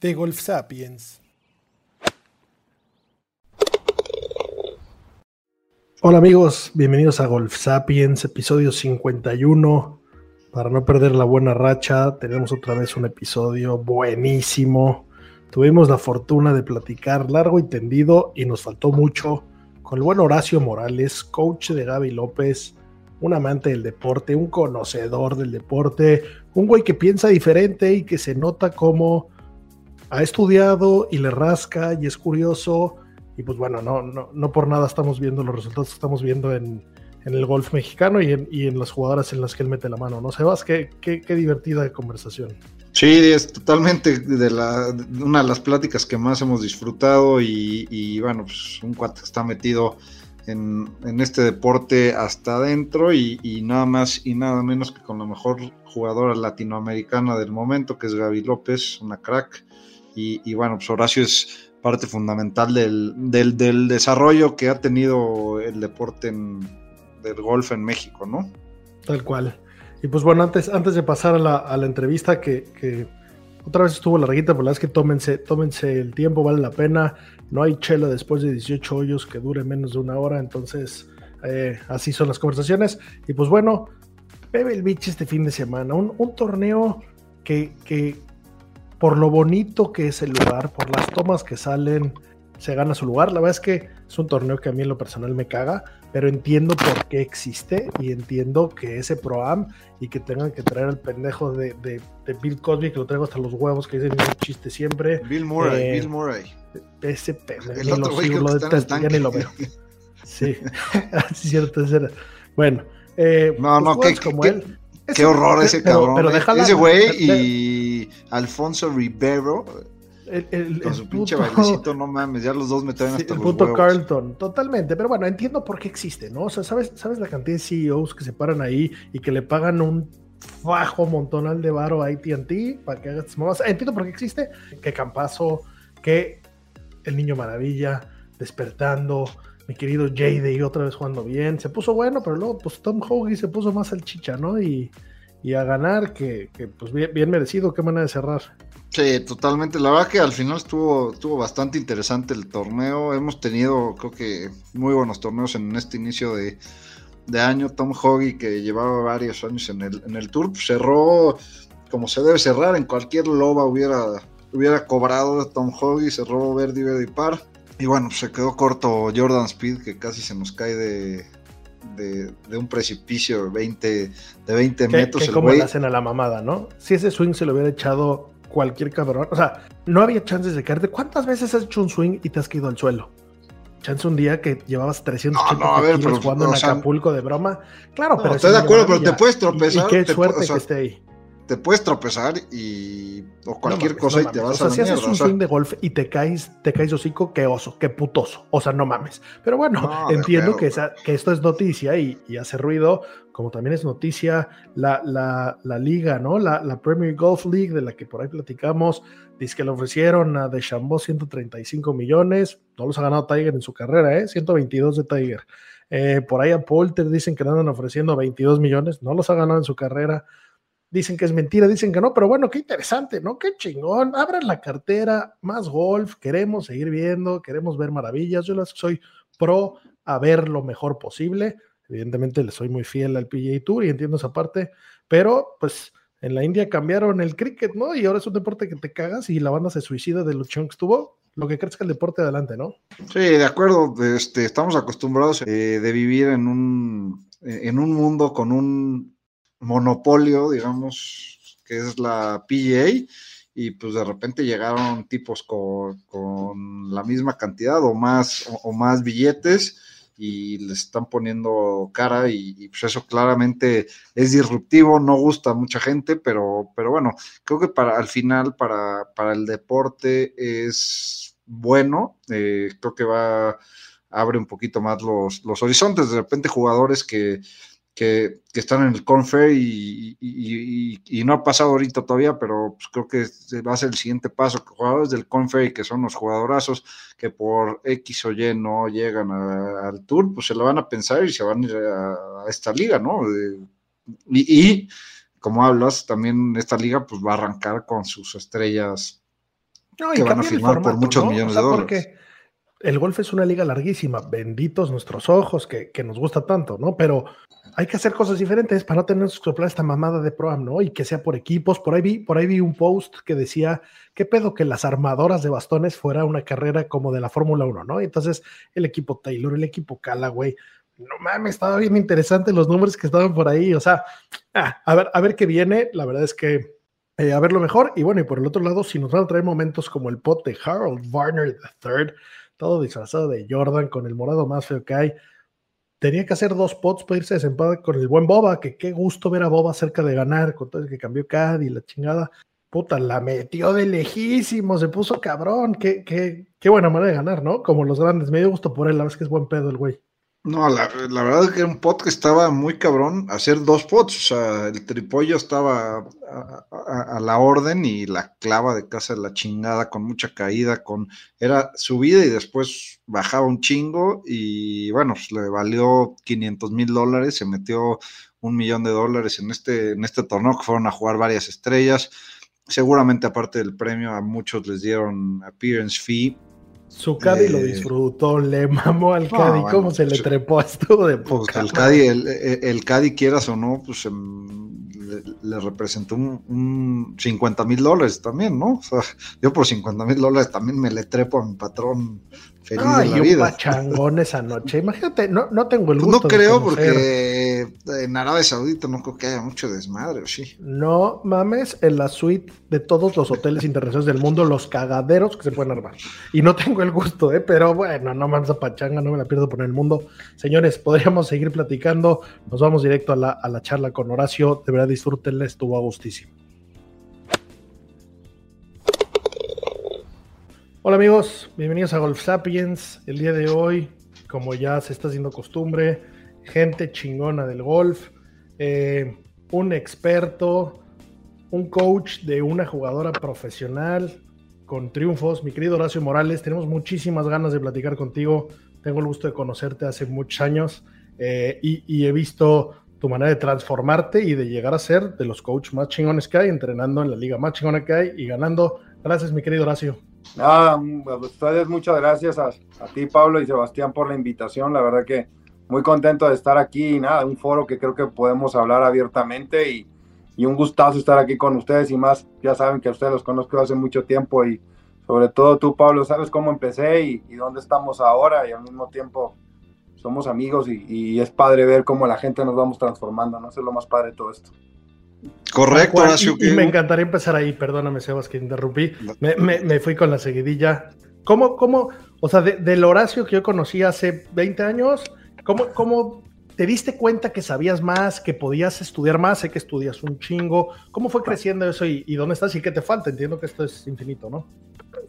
De Golf Sapiens. Hola amigos, bienvenidos a Golf Sapiens, episodio 51. Para no perder la buena racha, tenemos otra vez un episodio buenísimo. Tuvimos la fortuna de platicar largo y tendido y nos faltó mucho con el buen Horacio Morales, coach de Gaby López, un amante del deporte, un conocedor del deporte, un güey que piensa diferente y que se nota como ha estudiado y le rasca y es curioso. Y pues bueno, no, no, no por nada estamos viendo los resultados que estamos viendo en, en el golf mexicano y en, y en, las jugadoras en las que él mete la mano, ¿no? Sebas, qué, qué, qué divertida conversación. Sí, es totalmente de, la, una de las pláticas que más hemos disfrutado y, y bueno, pues un cuate está metido en, en, este deporte hasta adentro y, y, nada más y nada menos que con la mejor jugadora latinoamericana del momento, que es Gaby López, una crack. Y, bueno, pues Horacio es parte fundamental del, del, desarrollo que ha tenido el deporte en, del golf en México, ¿no? Tal cual. Y pues bueno, antes, antes de pasar a la, entrevista, que, otra vez estuvo larguita, pero la verdad es que tómense, tómense el tiempo, vale la pena. No hay chela después de 18 hoyos que dure menos de una hora, entonces eh, así son las conversaciones. Y pues bueno, bebe el Beach este fin de semana, un, torneo que, por lo bonito que es el lugar, por las tomas que salen, se gana su lugar. La verdad es que es un torneo que a mí en lo personal me caga, pero entiendo por qué existe y entiendo que ese Pro-Am y que tengan que traer al pendejo de, de, de, Bill Cosby, que lo traigo hasta los huevos, que dice un chiste siempre. Bill Murray, eh, Bill Murray. Ese pendejo, el otro güey lo detesto, ya ni lo veo. Sí, así es cierto, es cierto. Bueno, eh, no, no, pues qué, como qué, él. qué horror ese pero, cabrón. Pero eh. déjala, ese güey y Alfonso Rivero el, el, con su el pinche puto- bailecito, no mames, ya los dos me traen Sí, hasta el los puto huevos. Carlton, totalmente. Pero bueno, entiendo por qué existe, ¿no? O sea, ¿sabes, sabes la cantidad de CEOs que se paran ahí y que le pagan un fajo montonal de varo a ATT para que haga estas mamadas? Entiendo por qué existe. Que Campazo, que el Niño Maravilla, despertando, mi querido Jade otra vez jugando bien. Se puso bueno, pero luego, pues Tom Hoagie se puso más al chicha, ¿no? Y, y a ganar, que, pues bien, bien merecido, qué manera de cerrar. Sí, totalmente. La verdad que al final estuvo, estuvo bastante interesante el torneo. Hemos tenido, creo que, muy buenos torneos en este inicio de, de año. Tom Hoggy, que llevaba varios años en el, en el tour, pues, cerró como se debe cerrar. En cualquier loba hubiera, hubiera cobrado Tom Hoggy, cerró Verdi, Verdi Par. Y bueno, pues, se quedó corto Jordan Speed, que casi se nos cae de, de, de un precipicio de 20, de 20 Que, metros. que el como le hacen a la mamada, ¿no? Si ese swing se lo hubiera echado cualquier cabrón, o sea, no había chances de caerte. ¿Cuántas veces has hecho un swing y te has caído al suelo? Chance un día que llevabas 380 No, no, a ver, kilos pero, jugando o en sea, Acapulco de broma. Claro, No, pero estoy es de acuerdo, pero te puedes tropezar, Y, qué te suerte o sea, que esté ahí. Te puedes tropezar y o cualquier No mames, cosa no y te vas o sea, a la si haces un o sea, swing de golf y te caes, te caes hocico, qué oso, qué putoso. O sea, no mames. Pero bueno, No, de entiendo que, esa- que esto es noticia y, y hace ruido, como también es noticia la, la, la liga, ¿no? La, la Premier Golf League, de la que por ahí platicamos, dice que le ofrecieron a DeChambeau 135 millones, no los ha ganado Tiger en su carrera, ¿eh? 122 de Tiger. Eh, por ahí a Polter dicen que le andan ofreciendo 22 millones, no los ha ganado en su carrera. Dicen que es mentira, dicen que no, pero bueno, qué interesante, ¿no? Qué chingón. Abran la cartera, más golf, queremos seguir viendo, queremos ver maravillas. Yo las soy pro a ver lo mejor posible. Evidentemente le soy muy fiel al PGA Tour y entiendo esa parte, pero pues en la India cambiaron el cricket, ¿no? Y ahora es un deporte que te cagas y la banda se suicida de lo chingón que estuvo. Lo que que el deporte adelante, ¿no? Sí, de acuerdo. Este, estamos acostumbrados eh, de vivir en un, en un mundo con un monopolio, digamos, que es la PGA, y pues de repente llegaron tipos con, con la misma cantidad o más, o, o más billetes, y les están poniendo cara y, pues eso claramente es disruptivo, no gusta a mucha gente, pero, pero bueno, creo que para al final para, para el deporte es bueno, eh, creo que va abre un poquito más los, los horizontes, de repente jugadores que que, están en el Confer y, y, no ha pasado ahorita todavía, pero pues creo que va a ser el siguiente paso. Jugadores del Confer, que son los jugadorazos que por X o Y no llegan al Tour, pues se lo van a pensar y se van a ir a, esta liga, ¿no? y, como hablas, también esta liga pues va a arrancar con sus estrellas que van a firmar por muchos millones de dólares. El golf es una liga larguísima, benditos nuestros ojos, que, que nos gusta tanto, ¿no? Pero hay que hacer cosas diferentes para no tener soplar esta mamada de Pro ¿no? Y que sea por equipos. Por ahí vi, por ahí vi un post que decía, ¿qué pedo que las armadoras de bastones fuera una carrera como de la Fórmula 1, ¿no? Entonces, el equipo Taylor, el equipo Callaway, no mames, estaba bien interesante los números que estaban por ahí. O sea, ah, a, ver, a ver qué viene. La verdad es que eh, a ver lo mejor. Y bueno, y por el otro lado, si nos van a traer momentos como el pot de Harold Warner III, todo disfrazado de Jordan con el morado más feo que hay tenía que hacer dos pots para irse desempate con el buen Boba, que qué gusto ver a Boba cerca de ganar, con todo el que cambió Cad y la chingada. Puta, la metió de lejísimo, se puso cabrón. Qué, qué, qué buena manera de ganar, ¿no? Como los grandes. Me dio gusto por él, la vez que es buen pedo el güey. No, la, verdad es que un pot que estaba muy cabrón hacer dos pots. O sea, el tripollo estaba a, la orden y la clava de casa de la chingada con mucha caída, con era subida y después bajaba un chingo y bueno, pues le valió 500 mil dólares, se metió un millón de dólares en este, en este torneo que fueron a jugar varias estrellas. Seguramente aparte del premio a muchos les dieron appearance fee su Caddy lo eh, disfrutó, le mamó al Caddy, cómo se le trepó esto de pues, poca. el Caddy, el, el, Caddy, quieras o no, pues em, le, representó un, 50 mil dólares también, ¿no? O sea, yo por 50 mil dólares también me le trepo a mi patrón feliz de la vida. un pachangón esa noche. Imagínate, no, no tengo el gusto. No creo porque en Arabia Saudita no creo que haya mucho desmadre, ¿o sí? No mames, en la suite de todos los hoteles internacionales del mundo, los cagaderos que se pueden armar. Y no tengo el gusto, ¿eh? Pero bueno, no mames a pachanga, no me la pierdo por el mundo. Señores, podríamos seguir platicando. Nos vamos directo a la, a la charla con Horacio. De verdad, disfrútenla, estuvo a gustísimo. Hola amigos, bienvenidos a Golf Sapiens. El día de hoy, como ya se está haciendo costumbre, gente chingona del golf, eh, un experto, un coach de una jugadora profesional con triunfos. Mi querido Horacio Morales, tenemos muchísimas ganas de platicar contigo. Tengo el gusto de conocerte hace muchos años eh, y, he visto tu manera de transformarte y de llegar a ser de los coaches más chingones que hay, entrenando en la liga más chingona que hay y ganando. Gracias, mi querido Horacio. Ah, ustedes muchas gracias a, ti, Pablo y Sebastián, por la invitación. La verdad que muy contento de estar aquí. Nada, un foro que creo que podemos hablar abiertamente y, un gustazo estar aquí con ustedes y más. Ya saben que a ustedes los conozco hace mucho tiempo y sobre todo tú, Pablo, sabes cómo empecé y, dónde estamos ahora y al mismo tiempo somos amigos y, es padre ver cómo la gente nos vamos transformando. No sé lo más padre de todo esto. Correcto, Horacio. Y, me encantaría empezar ahí, perdóname, Sebas, que interrumpí. Me, fui con la seguidilla. ¿Cómo, cómo, o sea, del Horacio que yo conocí hace 20 años, ¿cómo, cómo te diste cuenta que sabías más, que podías estudiar más? Sé que estudias un chingo. ¿Cómo fue creciendo eso y, dónde estás y qué te falta? Entiendo que esto es infinito, ¿no?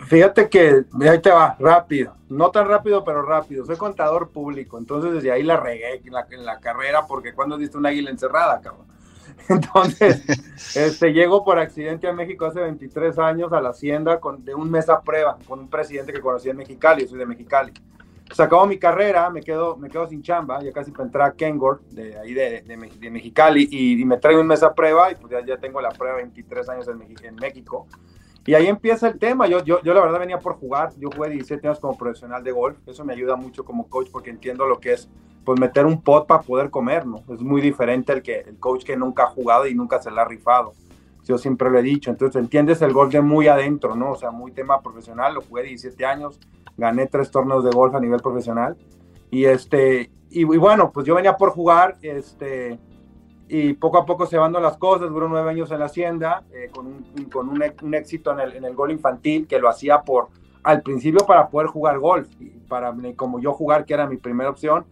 Fíjate que ahí te va, rápido. No tan rápido, pero rápido. Soy contador público, entonces desde ahí la regué en la, en la carrera porque cuando diste una águila encerrada, cabrón. Entonces, este, llego por accidente a México hace 23 años a la hacienda con, de un mes a prueba con un presidente que conocí en Mexicali, yo soy de Mexicali. Se acabó mi carrera, me quedo, me quedo sin chamba, ya casi para entrar a Kengor, de ahí de, de, Mexicali, y, me traigo un mes a prueba y pues ya, ya tengo la prueba 23 años en, en México. Y ahí empieza el tema. Yo, yo, yo la verdad venía por jugar. Yo jugué 17 años como profesional de golf. Eso me ayuda mucho como coach porque entiendo lo que es pues meter un pot para poder comer, ¿no? Es muy diferente el que el coach que nunca ha jugado y nunca se le ha rifado. Yo siempre lo he dicho. Entonces entiendes el golf de muy adentro, ¿no? O sea, muy tema profesional. Lo jugué 17 años. Gané tres torneos de golf a nivel profesional. Y este, y, y bueno, pues yo venía por jugar, este y poco a poco se van las cosas, duró nueve años en la hacienda, eh, con, un, con un, éxito en el, en el, gol infantil, que lo hacía por al principio para poder jugar golf, para como yo jugar, que era mi primera opción.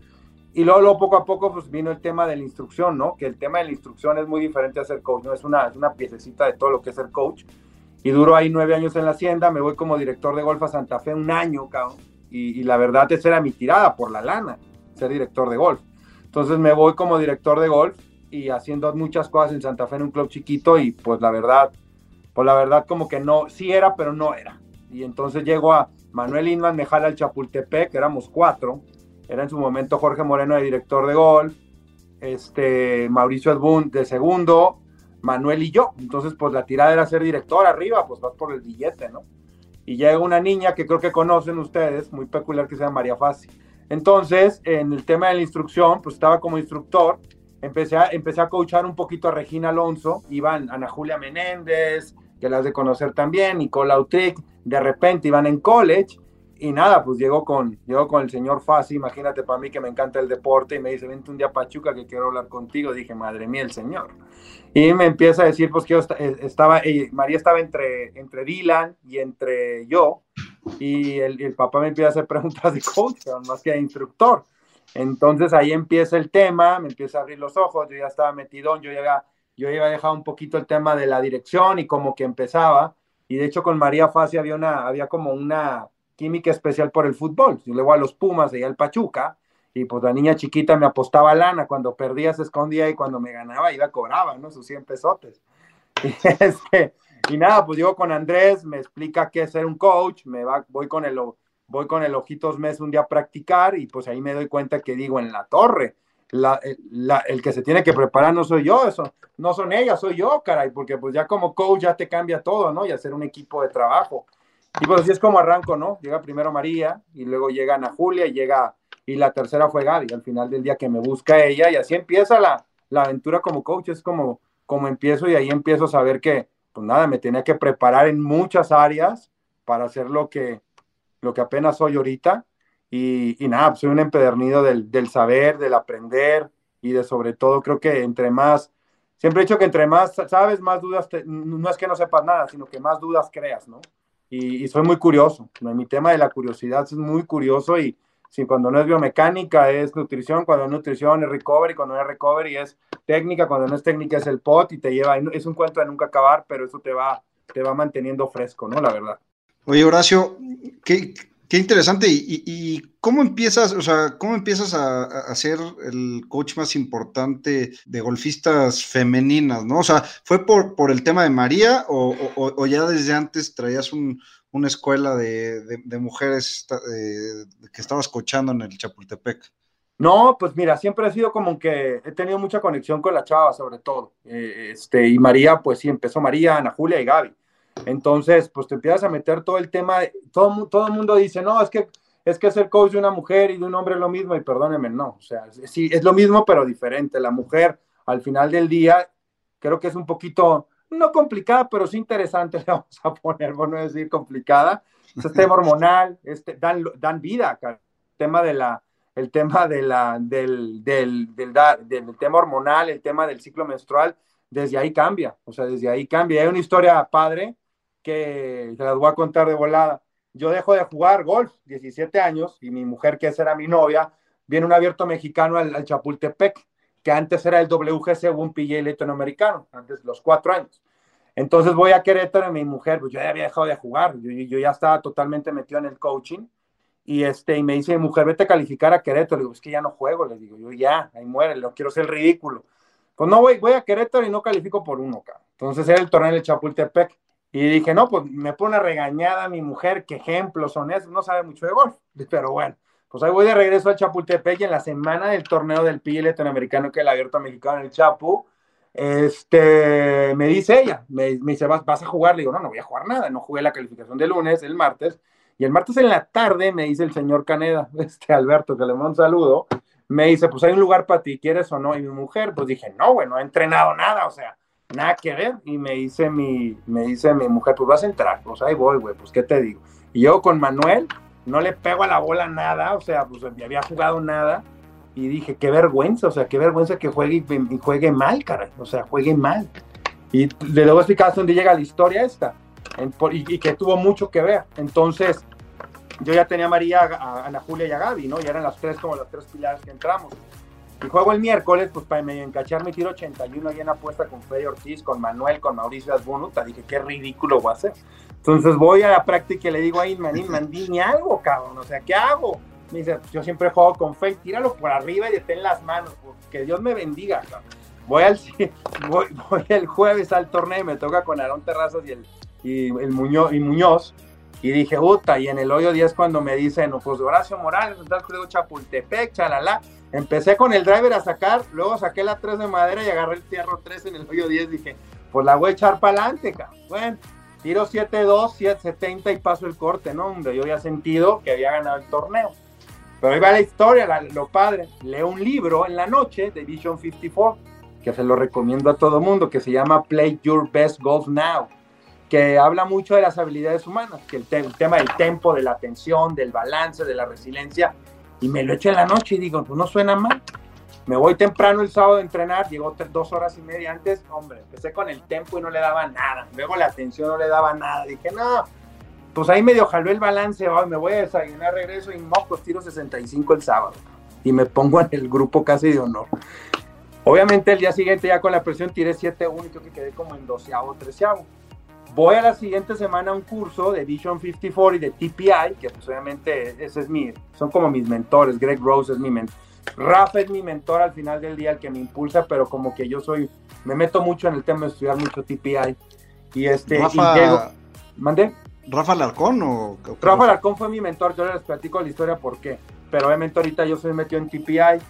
Y luego, luego, poco a poco pues vino el tema de la instrucción, ¿no? Que el tema de la instrucción es muy diferente a ser coach, ¿no? Es una, es una piececita de todo lo que es ser coach. Y duro ahí nueve años en la hacienda, me voy como director de golf a Santa Fe un año, cabrón. Y, la verdad esa era mi tirada por la lana, ser director de golf. Entonces me voy como director de golf y haciendo muchas cosas en Santa Fe en un club chiquito y pues la verdad, pues la verdad como que no, sí era, pero no era. Y entonces llego a Manuel Inman, me jala al Chapultepec, éramos cuatro, era en su momento Jorge Moreno de director de golf, este, Mauricio Edbun de segundo, Manuel y yo. Entonces pues la tirada era ser director arriba, pues vas por el billete, ¿no? Y llega una niña que creo que conocen ustedes, muy peculiar que se llama María Fácil entonces, en el tema de la instrucción, pues estaba como instructor, empecé a, empecé a coachar un poquito a Regina Alonso, iban Ana Julia Menéndez, que las de conocer también, Nicola Utric, de repente iban en college, y nada, pues llegó con, llegó con el señor Fasi, imagínate para mí que me encanta el deporte, y me dice, vente un día a Pachuca que quiero hablar contigo, dije, madre mía, el señor. Y me empieza a decir, pues que yo eh, estaba, eh, María estaba entre, entre Dylan y entre yo, y el, papá me empieza a hacer preguntas de coach, más que de instructor. Entonces ahí empieza el tema, me empieza a abrir los ojos, yo ya estaba metido, yo ya, yo iba a dejar un poquito el tema de la dirección y como que empezaba, y de hecho con María Fasi había, una, había como una química especial por el fútbol, yo luego a los Pumas, y al Pachuca, y pues la niña chiquita me apostaba lana, cuando perdía se escondía y cuando me ganaba iba cobraba, ¿no? Sus 100 pesotes. Y este, y nada, pues llego con Andrés, me explica qué es ser un coach, me va, voy con el voy con el Ojitos Mes un día a practicar y pues ahí me doy cuenta que digo en la torre, la, el que se tiene que preparar no soy yo, eso, no son ellas, soy yo, caray, porque pues ya como coach ya te cambia todo, ¿no? Y hacer un equipo de trabajo. Y pues así es como arranco, ¿no? Llega primero María y luego llega Ana Julia y llega, y la tercera fue Gaby, al final del día que me busca ella y así empieza la, la aventura como coach, es como, como empiezo y ahí empiezo a saber que, pues nada, me tenía que preparar en muchas áreas para hacer lo que, lo que apenas soy ahorita. Y, y nada, pues soy un empedernido del, del, saber, del aprender y de sobre todo creo que entre más, siempre he dicho que entre más sabes, más dudas, no es que no sepas nada, sino que más dudas creas, ¿no? Y, soy muy curioso, mi tema de la curiosidad es muy curioso y, si cuando no es biomecánica es nutrición, cuando es nutrición es recovery, cuando no es recovery es técnica, cuando no es técnica es el pot y te lleva, es un cuento de nunca acabar, pero eso te va, te va manteniendo fresco, ¿no? La verdad. Oye, Horacio, qué, qué interesante. ¿Y, ¿Y, cómo empiezas, o sea, cómo empiezas a, a, ser el coach más importante de golfistas femeninas, ¿no? O sea, ¿fue por, por el tema de María o, ya desde antes traías un, una escuela de, de, mujeres eh, que estabas coachando en el Chapultepec? No, pues mira, siempre he sido como que he tenido mucha conexión con la chava, sobre todo. Eh, este, y María, pues sí, empezó María, Ana Julia y Gaby. Entonces, pues te empiezas a meter todo el tema, todo, todo el mundo dice, no, es que es que ser coach de una mujer y de un hombre es lo mismo, y perdónenme, no, o sea, sí, es lo mismo, pero diferente. La mujer, al final del día, creo que es un poquito, no complicada, pero sí interesante, le vamos a poner, por no decir complicada. Este tema hormonal, este, dan, dan vida, el tema de la, el tema de la, del, del, del, del, tema hormonal, el tema del ciclo menstrual, desde ahí cambia, o sea, desde ahí cambia. Hay una historia padre que se las voy a contar de volada. Yo dejo de jugar golf, 17 años, y mi mujer, que era mi novia, viene un abierto mexicano al, al Chapultepec, que antes era el WGC, un PGA latinoamericano, antes los cuatro años. Entonces voy a Querétaro y mi mujer, pues yo ya había dejado de jugar, yo, yo ya estaba totalmente metido en el coaching. Y, este, y me dice, mi mujer, vete a calificar a Querétaro. Le digo, es que ya no juego. Le digo, yo ya, ahí muere, no quiero ser ridículo. Pues no, voy, voy a Querétaro y no califico por uno, cabrón. Entonces era el torneo del Chapultepec. Y dije, no, pues me pone regañada mi mujer, qué ejemplos son esos, no sabe mucho de golf. Pero bueno, pues ahí voy de regreso al Chapultepec y en la semana del torneo del PIL latinoamericano que el abierto mexicano en el Chapu, este, me dice ella, me, me dice, ¿Vas, ¿vas a jugar? Le digo, no, no voy a jugar nada, no jugué la calificación de lunes, el martes, y el martes en la tarde me dice el señor Caneda, este Alberto, que le mando un saludo, me dice, pues hay un lugar para ti, ¿quieres o no? Y mi mujer, pues dije, no, güey, no he entrenado nada, o sea, nada que ver. Y me dice mi, me dice mi mujer, pues vas a entrar, pues ahí voy, güey, pues qué te digo. Y yo con Manuel, no le pego a la bola nada, o sea, pues ni había jugado nada. Y dije, qué vergüenza, o sea, qué vergüenza que juegue y, y juegue mal, caray, o sea, juegue mal. Y le debo explicar hasta dónde llega la historia esta, y, y, que tuvo mucho que ver. Entonces, yo ya tenía a María, a Ana Julia y a Gaby, ¿no? Ya eran las tres como las tres pilares que entramos. Y juego el miércoles, pues para medio encachar me tiro 81 ahí en apuesta con Freddy Ortiz, con Manuel, con Mauricio Asbunuta. Dije, qué ridículo voy a hacer. Entonces voy a la práctica y le digo a Inman, Inman, dime algo, cabrón. O sea, ¿qué hago? Me dice, yo siempre juego con fe, tíralo por arriba y detén las manos. Que Dios me bendiga, cabrón. Voy, al, voy, voy el jueves al torneo y me toca con Aarón Terrazas y el, y el Muñoz, y Muñoz. Y dije, puta, y en el hoyo 10 cuando me dicen, pues Horacio Morales, tal creo Chapultepec, chalala. Empecé con el driver a sacar, luego saqué la 3 de madera y agarré el fierro 3 en el hoyo 10. Dije, pues la voy a echar para adelante, cabrón. Bueno, tiro 7-2, 7-70 y paso el corte, ¿no? Donde yo había sentido que había ganado el torneo. Pero ahí va la historia, lo padre. Leo un libro en la noche de Vision 54, que se lo recomiendo a todo mundo, que se llama Play Your Best Golf Now que habla mucho de las habilidades humanas, que el, tema del tempo, de la atención, del balance, de la resiliencia, y me lo echo en la noche y digo, pues no suena mal. Me voy temprano el sábado a entrenar, llegó dos horas y media antes, hombre, empecé con el tempo y no le daba nada, luego la atención no le daba nada, dije, no, pues ahí medio jaló el balance, me voy a desayunar, regreso y mocos, tiro 65 el sábado, y me pongo en el grupo casi de honor. Obviamente el día siguiente ya con la presión tiré 7-1 y creo que quedé como en 12 o 13 Voy a la siguiente semana a un curso de Vision 54 y de TPI, que pues obviamente ese es mi, son como mis mentores. Greg Rose es mi mentor. Rafa es mi mentor al final del día, el que me impulsa, pero como que yo soy, me meto mucho en el tema de estudiar mucho TPI. Y este, Rafa, y llego, ¿mandé? ¿Rafa Larcón o...? Rafa Larcón fue mi mentor, yo les platico la historia por qué. Pero obviamente ahorita yo soy metido en TPI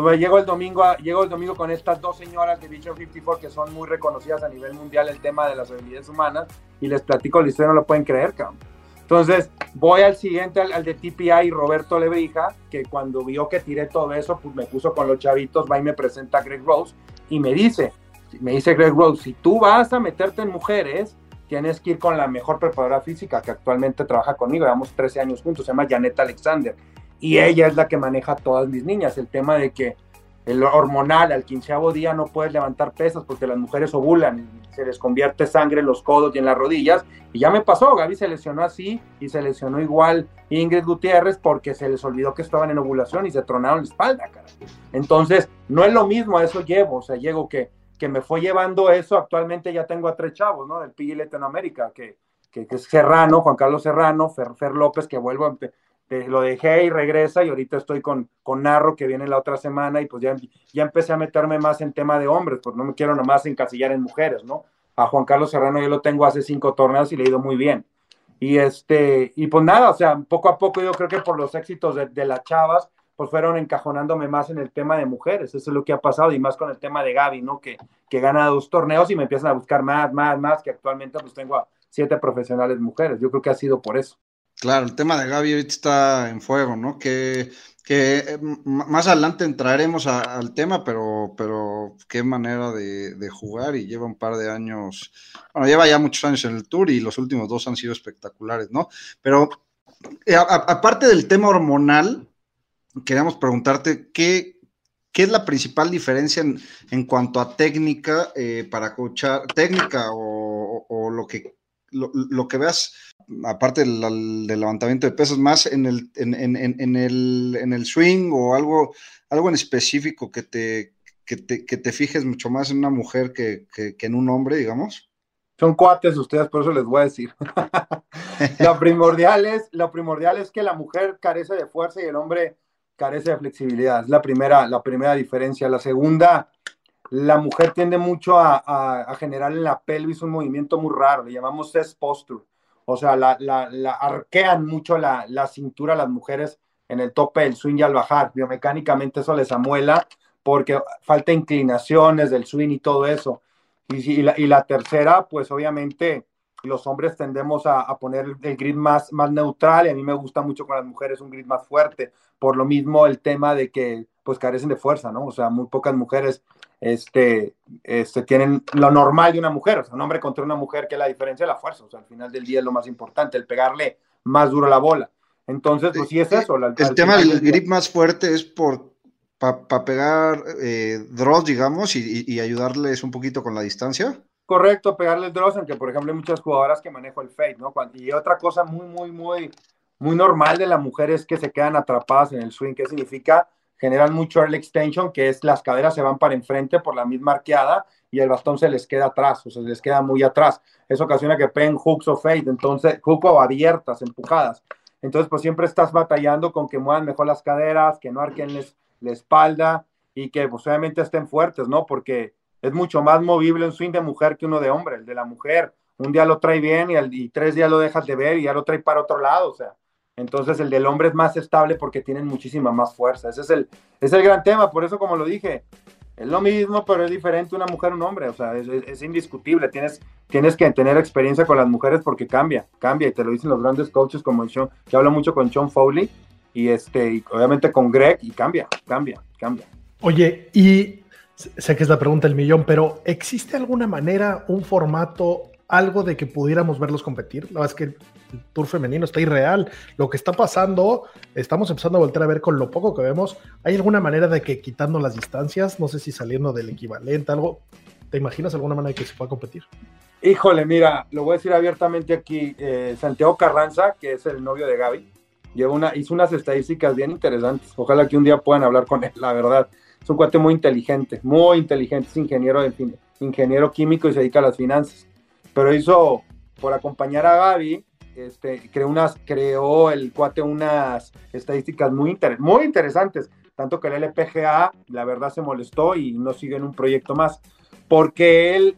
pues llego el domingo, llego el domingo con estas dos señoras de Vision 54 que son muy reconocidas a nivel mundial el tema de las habilidades humanas y les platico la historia, no lo pueden creer, cabrón. Entonces voy al siguiente, al, de TPI, Roberto Lebrija, que cuando vio que tiré todo eso, pues me puso con los chavitos, va y me presenta a Greg Rose y me dice, me dice Greg Rose, si tú vas a meterte en mujeres, tienes que ir con la mejor preparadora física que actualmente trabaja conmigo, llevamos 13 años juntos, se llama Janet Alexander y ella es la que maneja todas mis niñas. El tema de que el hormonal al quinceavo día no puedes levantar pesas porque las mujeres ovulan y se les convierte sangre en los codos y en las rodillas. Y ya me pasó, Gaby se lesionó así y se lesionó igual Ingrid Gutiérrez porque se les olvidó que estaban en ovulación y se tronaron la espalda, cara. Entonces, no es lo mismo, a eso llevo, o sea, llego que, que me fue llevando eso, actualmente ya tengo a tres chavos, ¿no? Del PG Latinoamérica, que, que, que, es Serrano, Juan Carlos Serrano, Fer, Fer López, que vuelvo a lo dejé y regresa y ahorita estoy con, con Narro que viene la otra semana y pues ya, ya empecé a meterme más en tema de hombres, pues no me quiero nomás encasillar en mujeres, ¿no? A Juan Carlos Serrano yo lo tengo hace cinco torneos y le he ido muy bien. Y este, y pues nada, o sea, poco a poco yo creo que por los éxitos de, de las chavas, pues fueron encajonándome más en el tema de mujeres, eso es lo que ha pasado y más con el tema de Gaby, ¿no? Que, que gana dos torneos y me empiezan a buscar más, más, más, que actualmente pues tengo a siete profesionales mujeres, yo creo que ha sido por eso. Claro, el tema de Gaby ahorita está en fuego, ¿no? Que, que eh, más adelante entraremos al tema, pero, pero qué manera de, jugar y lleva un par de años, bueno, lleva ya muchos años en el tour y los últimos dos han sido espectaculares, ¿no? Pero eh, aparte del tema hormonal, queríamos preguntarte qué, ¿Qué es la principal diferencia en, cuanto a técnica eh, para coachar, técnica o, lo que lo, que veas, aparte del, levantamiento de pesos, más en el, en, el, en el swing o algo, algo en específico que te, que te, fijes mucho más en una mujer que, en un hombre, digamos? Son cuates ustedes, por eso les voy a decir. lo, primordial es, lo primordial es que la mujer carece de fuerza y el hombre carece de flexibilidad. Es la primera, la primera diferencia. La segunda, la mujer tiende mucho a, generar en la pelvis un movimiento muy raro, le llamamos chest posture. O sea, la, arquean mucho la, cintura las mujeres en el tope del swing y al bajar. Biomecánicamente eso les amuela porque falta inclinaciones del swing y todo eso. Y, la, tercera, pues obviamente los hombres tendemos a, poner el grid más, más neutral y a mí me gusta mucho con las mujeres un grid más fuerte. Por lo mismo el tema de que pues carecen de fuerza, ¿no? O sea, muy pocas mujeres este, este, tienen lo normal de una mujer, o sea, un hombre contra una mujer, que es la diferencia de la fuerza, o sea, al final del día es lo más importante, el pegarle más duro la bola. Entonces, pues sí es eso. el tema del grip más fuerte es por para pegar eh, draws, digamos, y, ayudarles un poquito con la distancia. Correcto, pegarle draws, aunque por ejemplo hay muchas jugadoras que manejo el fade, ¿no? Y otra cosa muy, muy, muy, muy normal de la mujer es que se quedan atrapadas en el swing. ¿Qué significa? Generan mucho early extension, que es las caderas se van para enfrente por la misma arqueada y el bastón se les queda atrás, o se les queda muy atrás. Eso ocasiona que peguen hooks o fade, entonces, hook o abiertas, empujadas. Entonces, pues siempre estás batallando con que muevan mejor las caderas, que no arquen la espalda y que pues obviamente estén fuertes, ¿no? Porque es mucho más movible un swing de mujer que uno de hombre. El de la mujer, un día lo trae bien y, y tres días lo dejas de ver y ya lo trae para otro lado, o sea. Entonces el del hombre es más estable porque tienen muchísima más fuerza. Ese es el, es el gran tema, por eso como lo dije, es lo mismo, pero es diferente una mujer un hombre, o sea, es, indiscutible. Tienes, tienes que tener experiencia con las mujeres porque cambia, cambia, y te lo dicen los grandes coaches como Sean, que hablo mucho con Sean Foley, y este, y obviamente con Greg, y cambia, cambia, cambia. Oye, y sé que es la pregunta del millón, pero ¿existe alguna manera, un formato, algo de que pudiéramos verlos competir? La verdad es que el tour femenino está irreal. Lo que está pasando, estamos empezando a volver a ver con lo poco que vemos. ¿Hay alguna manera de que quitando las distancias, no sé si saliendo del equivalente, algo, ¿te imaginas alguna manera de que se pueda competir? Híjole, mira, lo voy a decir abiertamente aquí. Eh, Santiago Carranza, que es el novio de Gaby, lleva una, hizo unas estadísticas bien interesantes. Ojalá que un día puedan hablar con él, la verdad. Es un cuate muy inteligente, muy inteligente, es ingeniero, de, ingeniero químico y se dedica a las finanzas. Pero hizo, por acompañar a Gaby, este, creó, unas, creó el cuate unas estadísticas muy, muy interesantes, tanto que el LPGA, la verdad, se molestó y no sigue en un proyecto más, porque él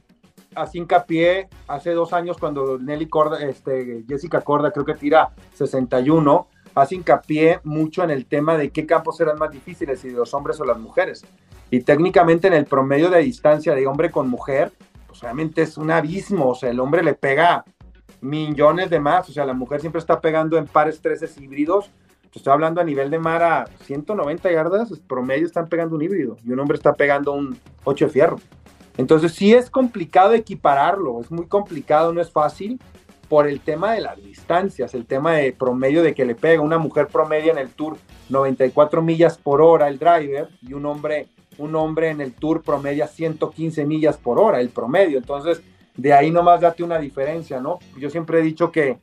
así hincapié hace dos años cuando Nelly Corda, este, Jessica Corda creo que tira 61, hace hincapié mucho en el tema de qué campos eran más difíciles, si los hombres o las mujeres. Y técnicamente en el promedio de distancia de hombre con mujer, pues obviamente es un abismo, o sea, el hombre le pega millones de más, o sea, la mujer siempre está pegando en pares 13 híbridos, estoy hablando a nivel de mar a 190 yardas, promedio están pegando un híbrido y un hombre está pegando un 8 de fierro. Entonces sí es complicado equipararlo, es muy complicado, no es fácil, por el tema de las distancias, el tema de promedio de que le pega una mujer promedio en el tour 94 millas por hora el driver y un hombre, un hombre en el tour promedia 115 millas por hora el promedio. Entonces, de ahí nomás date una diferencia, ¿no? Yo siempre he dicho que,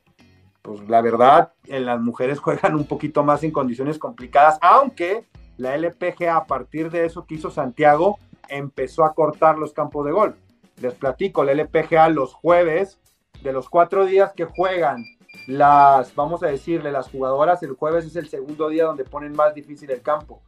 pues la verdad, en las mujeres juegan un poquito más en condiciones complicadas, aunque la LPGA a partir de eso que hizo Santiago empezó a cortar los campos de gol. Les platico, la LPGA los jueves de los cuatro días que juegan las, vamos a decirle, las jugadoras, el jueves es el segundo día donde ponen más difícil el campo.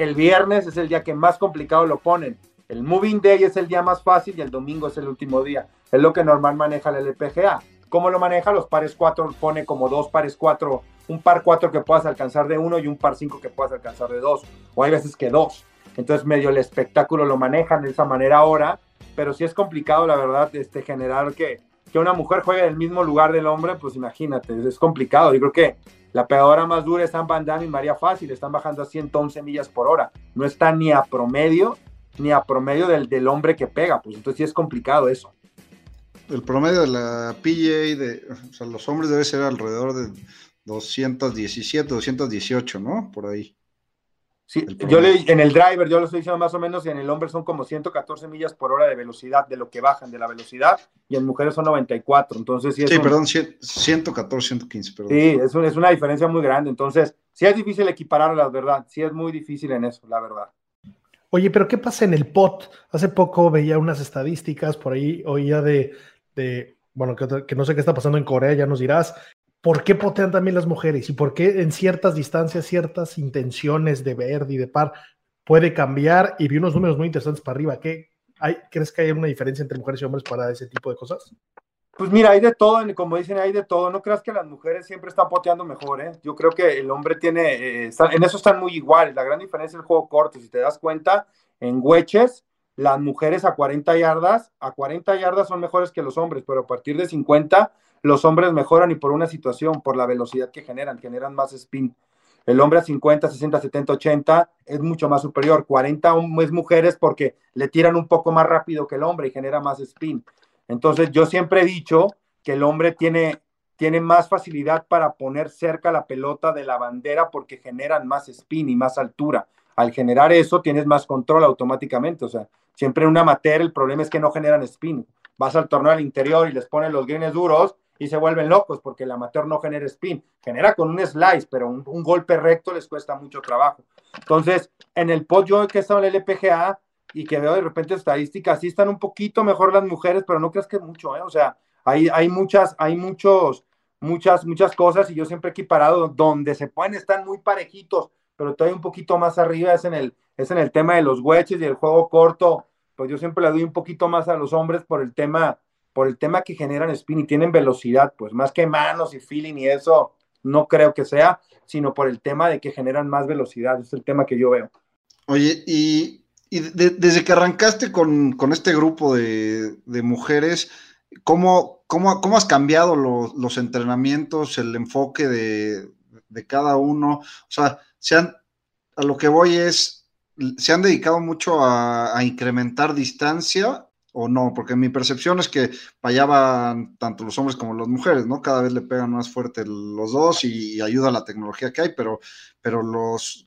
El viernes es el día que más complicado lo ponen. El moving day es el día más fácil y el domingo es el último día. Es lo que normal maneja el LPGA. ¿Cómo lo maneja? Los pares cuatro pone como dos pares cuatro, un par cuatro que puedas alcanzar de uno y un par cinco que puedas alcanzar de dos. O hay veces que dos. Entonces medio el espectáculo lo manejan de esa manera ahora, pero sí es complicado la verdad este, generar que, que una mujer juegue en el mismo lugar del hombre, pues imagínate, es complicado. Yo creo que la pegadora más dura están Van y María Fácil, están bajando a 111 millas por hora. No está ni a promedio, ni a promedio del, del hombre que pega, pues entonces sí es complicado eso. El promedio de la PGA de o sea, los hombres debe ser alrededor de 217, 218, ¿no? Por ahí. Sí, yo le, en el driver, yo lo estoy diciendo más o menos, y en el hombre son como 114 millas por hora de velocidad, de lo que bajan de la velocidad, y en mujeres son 94. Entonces, sí, sí perdón, 114, 115, perdón. Sí, es, es, una diferencia muy grande. Entonces, sí es difícil equiparar, la verdad. Sí es muy difícil en eso, la verdad. Oye, pero ¿qué pasa en el pot? Hace poco veía unas estadísticas por ahí, oía de, de bueno, que, que, no sé qué está pasando en Corea, ya nos dirás, ¿Por qué potean también las mujeres? ¿Y por qué en ciertas distancias, ciertas intenciones de verde y de par puede cambiar? Y vi unos números muy interesantes para arriba. ¿Qué, hay, ¿Crees que hay una diferencia entre mujeres y hombres para ese tipo de cosas? Pues mira, hay de todo, como dicen, hay de todo. No creas que las mujeres siempre están poteando mejor, ¿eh? Yo creo que el hombre tiene, eh, en eso están muy iguales. La gran diferencia es el juego corto. Si te das cuenta, en hueches, las mujeres a 40 yardas, a 40 yardas son mejores que los hombres, pero a partir de 50 los hombres mejoran y por una situación, por la velocidad que generan, generan más spin. El hombre a 50, 60, 70, 80 es mucho más superior. 40 es mujeres porque le tiran un poco más rápido que el hombre y genera más spin. Entonces yo siempre he dicho que el hombre tiene, tiene más facilidad para poner cerca la pelota de la bandera porque generan más spin y más altura. Al generar eso tienes más control automáticamente. O sea, siempre en una amateur el problema es que no generan spin. Vas al torneo al interior y les pones los greens duros y se vuelven locos porque el amateur no genera spin, genera con un slice, pero un, golpe recto les cuesta mucho trabajo. Entonces, en el pod yo que he estado en el LPGA y que veo de repente estadísticas, sí están un poquito mejor las mujeres, pero no creas que mucho, ¿eh? O sea, hay, hay muchas, hay muchos, muchas, muchas cosas y yo siempre he equiparado donde se pueden estar muy parejitos, pero todavía un poquito más arriba es en el, es en el tema de los wedges y el juego corto, pues yo siempre le doy un poquito más a los hombres por el tema, por el tema que generan spin y tienen velocidad, pues más que manos y feeling y eso, no creo que sea, sino por el tema de que generan más velocidad, es el tema que yo veo. Oye, y, desde que arrancaste con, este grupo de, mujeres, ¿cómo, cómo, cómo has cambiado los entrenamientos, el enfoque de, cada uno? O sea, sean, a lo que voy es, ¿se han dedicado mucho a incrementar distancia o no, porque mi percepción es que fallaban tanto los hombres como las mujeres, ¿no? Cada vez le pegan más fuerte los dos y, ayuda la tecnología que hay, pero, pero los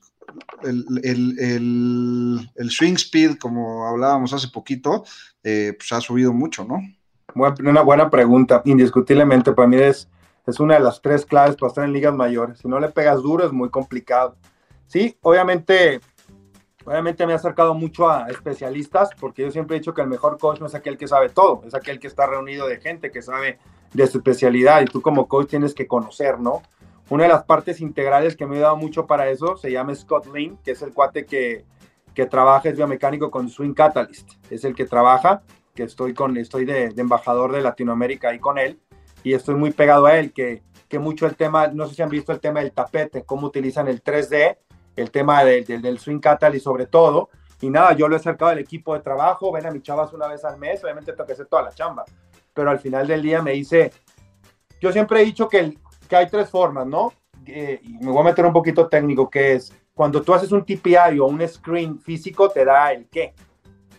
el, swing speed, como hablábamos hace poquito, eh, pues ha subido mucho, ¿no? Una buena pregunta, indiscutiblemente, para mí es, es una de las tres claves para estar en ligas mayores. Si no le pegas duro es muy complicado. Sí, obviamente Obviamente me he acercado mucho a especialistas porque yo siempre he dicho que el mejor coach no es aquel que sabe todo, es aquel que está reunido de gente que sabe de su especialidad y tú como coach tienes que conocer, ¿no? Una de las partes integrales que me ha dado mucho para eso se llama Scott Lynn, que es el cuate que, que trabaja, es biomecánico con Swing Catalyst, es el que trabaja, que estoy, con, estoy de, de embajador de Latinoamérica ahí con él y estoy muy pegado a él, que, que mucho el tema, no sé si han visto el tema del tapete, cómo utilizan el 3D el tema del, del, swing y sobre todo. Y nada, yo lo he acercado al equipo de trabajo, ven a mis chavas una vez al mes, obviamente tengo que hacer toda la chamba. Pero al final del día me dice, yo siempre he dicho que, que hay tres formas, ¿no? Eh, y me voy a meter un poquito técnico, que es cuando tú haces un TPI o un screen físico, te da el qué.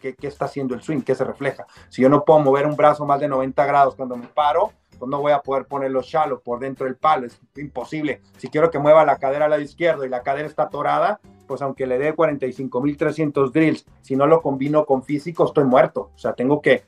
¿Qué, qué está haciendo el swing? ¿Qué se refleja? Si yo no puedo mover un brazo más de 90 grados cuando me paro, pues no voy a poder poner los shallow por dentro del palo, es imposible. Si quiero que mueva la cadera al lado izquierdo y la cadera está atorada, pues aunque le dé 45.300 drills, si no lo combino con físico, estoy muerto. O sea, tengo que,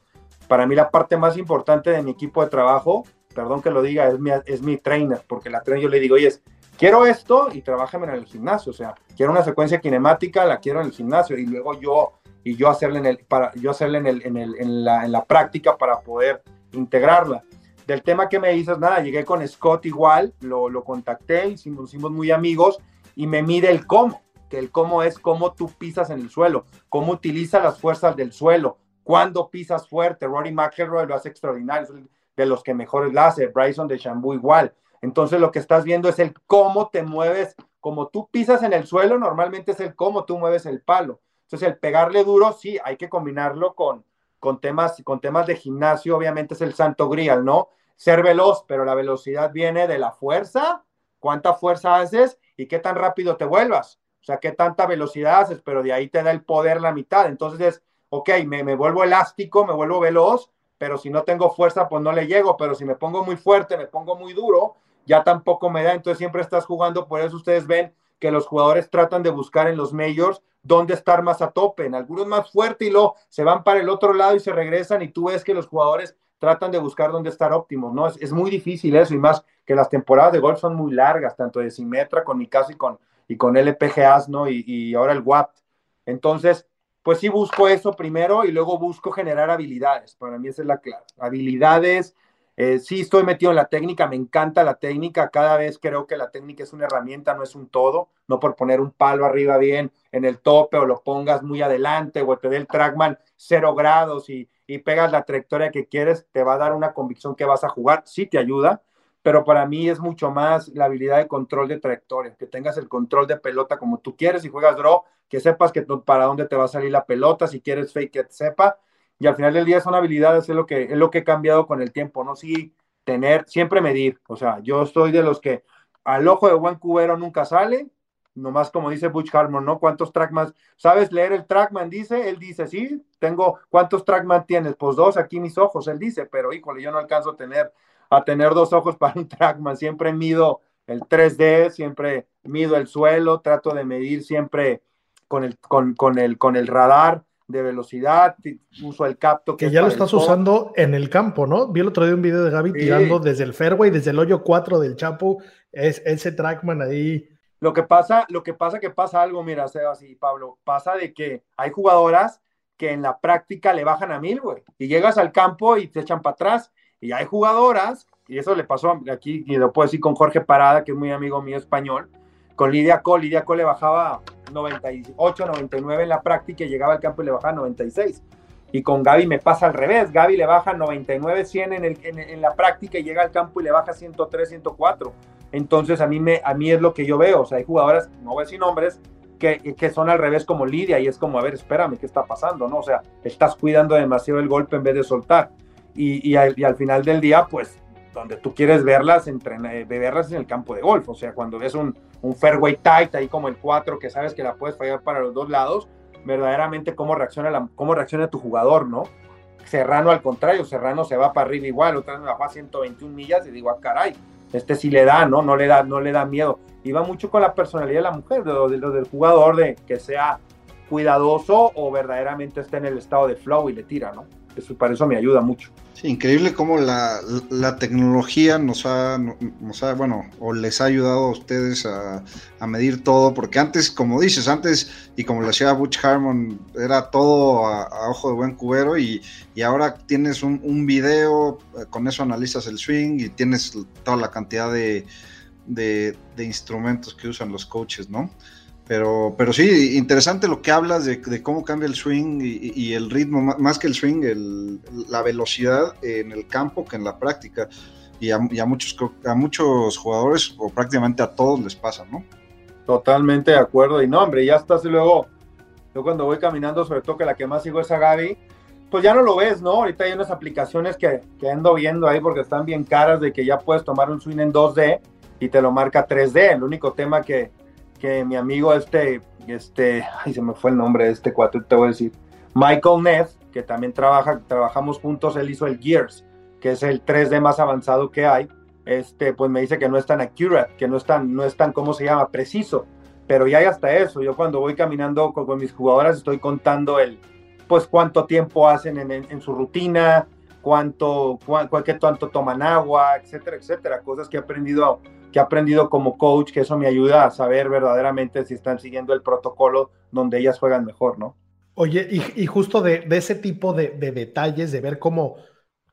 para mí la parte más importante de mi equipo de trabajo, perdón que lo diga, es mi, es mi trainer, porque la trainer yo le digo, oye, es, quiero esto y trabájame en el gimnasio, o sea, quiero una secuencia kinemática, la quiero en el gimnasio y luego yo y yo hacerle en el para yo hacerle en, el, en, el, en, la, en la práctica para poder integrarla. Del tema que me dices, nada, llegué con Scott igual, lo, lo contacté, hicimos, hicimos muy amigos y me mide el cómo, que el cómo es cómo tú pisas en el suelo, cómo utiliza las fuerzas del suelo, cuando pisas fuerte. Rory McElroy lo hace extraordinario, es de los que mejores lo hace, Bryson de Shambu igual. Entonces lo que estás viendo es el cómo te mueves, como tú pisas en el suelo, normalmente es el cómo tú mueves el palo. Entonces el pegarle duro, sí, hay que combinarlo con, con temas, con temas de gimnasio, obviamente es el santo grial, ¿no? ser veloz, pero la velocidad viene de la fuerza, cuánta fuerza haces y qué tan rápido te vuelvas. O sea, qué tanta velocidad haces, pero de ahí te da el poder la mitad. Entonces es, ok, me, me vuelvo elástico, me vuelvo veloz, pero si no tengo fuerza, pues no le llego. Pero si me pongo muy fuerte, me pongo muy duro, ya tampoco me da. Entonces siempre estás jugando, por eso ustedes ven que los jugadores tratan de buscar en los majors dónde estar más a tope. En algunos más fuerte y luego se van para el otro lado y se regresan y tú ves que los jugadores tratan de buscar dónde estar óptimos, ¿no? Es, muy difícil eso y más que las temporadas de golf son muy largas, tanto de Simetra con mi caso y con, y con LPGAs, ¿no? Y, y ahora el WAP. Entonces, pues sí busco eso primero y luego busco generar habilidades. Para mí esa es la clave. Habilidades, eh, sí estoy metido en la técnica, me encanta la técnica, cada vez creo que la técnica es una herramienta, no es un todo, no por poner un palo arriba bien en el tope o lo pongas muy adelante o te dé el trackman cero grados y, y pegas la trayectoria que quieres, te va a dar una convicción que vas a jugar, sí te ayuda, pero para mí es mucho más la habilidad de control de trayectoria, que tengas el control de pelota como tú quieres y juegas draw, que sepas que para dónde te va a salir la pelota, si quieres fake que sepa, y al final del día son habilidades, es lo que, es lo que he cambiado con el tiempo, ¿no? Sí, tener, siempre medir, o sea, yo estoy de los que al ojo de buen cubero nunca sale, nomás como dice Butch Harmon, ¿no? ¿Cuántos trackman? ¿Sabes leer el trackman? Dice, él dice, sí, tengo, ¿cuántos trackman tienes? Pues dos, aquí mis ojos, él dice, pero híjole, yo no alcanzo a tener, a tener dos ojos para un trackman, siempre mido el 3D, siempre mido el suelo, trato de medir siempre con el, con, con el, con el radar, de velocidad, uso el capto. Que, ya lo estás usando en el campo, ¿no? Vi el otro día un video de Gaby tirando desde el fairway, desde el hoyo 4 del Chapo, es ese trackman ahí. Lo que pasa, lo que pasa que pasa algo, mira, Sebas y Pablo, pasa de que hay jugadoras que en la práctica le bajan a mil, güey, y llegas al campo y te echan para atrás, y hay jugadoras, y eso le pasó aquí, y lo puedo decir con Jorge Parada, que es muy amigo mío español, con Lidia Cole, Lidia Cole le bajaba 98, 99 en la práctica y llegaba al campo y le bajaba 96. Y con Gaby me pasa al revés. Gaby le baja 99, 100 en, el, en, la práctica y llega al campo y le baja 103, 104. Entonces a mí, me, a mí es lo que yo veo. O sea, hay jugadoras, no voy a decir nombres, que, que, son al revés como Lidia y es como, a ver, espérame, ¿qué está pasando? ¿no? O sea, estás cuidando demasiado el golpe en vez de soltar. Y, y, al, y al final del día, pues donde tú quieres verlas, entre, verlas en el campo de golf. O sea, cuando ves un, un fairway tight ahí como el 4, que sabes que la puedes fallar para los dos lados, verdaderamente cómo reacciona, la, cómo reacciona tu jugador, ¿no? Serrano al contrario, Serrano se va para arriba igual, otra vez me bajó a 121 millas y digo, ah, caray, este sí le da, ¿no? No le da, no le da miedo. Y va mucho con la personalidad de la mujer, de lo, de lo del jugador, de que sea cuidadoso o verdaderamente esté en el estado de flow y le tira, ¿no? Eso, para eso me ayuda mucho. Increíble cómo la, tecnología nos ha, nos ha, bueno, o les ha ayudado a ustedes a, medir todo, porque antes, como dices, antes, y como lo decía Butch Harmon, era todo a, ojo de buen cubero, y, ahora tienes un, un, video, eh, con eso analizas el swing y tienes toda la cantidad de, de instrumentos que usan los coaches, ¿no? Pero, pero sí, interesante lo que hablas de, cómo cambia el swing y, el ritmo, más que el swing, la velocidad en el campo que en la práctica. Y a, muchos, a muchos jugadores, o prácticamente a todos les pasa, ¿no? Totalmente de acuerdo. Y no, hombre, ya estás luego, yo cuando voy caminando, sobre todo que la que más sigo es a Gaby, pues ya no lo ves, ¿no? Ahorita hay unas aplicaciones que, que ando viendo ahí porque están bien caras de que ya puedes tomar un swing en 2D y te lo marca 3D. El único tema que, que mi amigo este, este, ay, se me fue el nombre de este cuatro, te voy a decir, Michael Neff, que también trabaja, trabajamos juntos, él hizo el Gears, que es el 3D más avanzado que hay, este, pues me dice que no es tan accurate, que no es tan, no es tan, ¿cómo se llama? Preciso, pero ya hay hasta eso, yo cuando voy caminando con, mis jugadoras estoy contando el, pues cuánto tiempo hacen en, su rutina, cuánto, cuánto tanto toman agua, etcétera, etcétera, cosas que he aprendido que he aprendido como coach, que eso me ayuda a saber verdaderamente si están siguiendo el protocolo donde ellas juegan mejor, ¿no? Oye, y, justo de, ese tipo de, detalles, de ver cómo,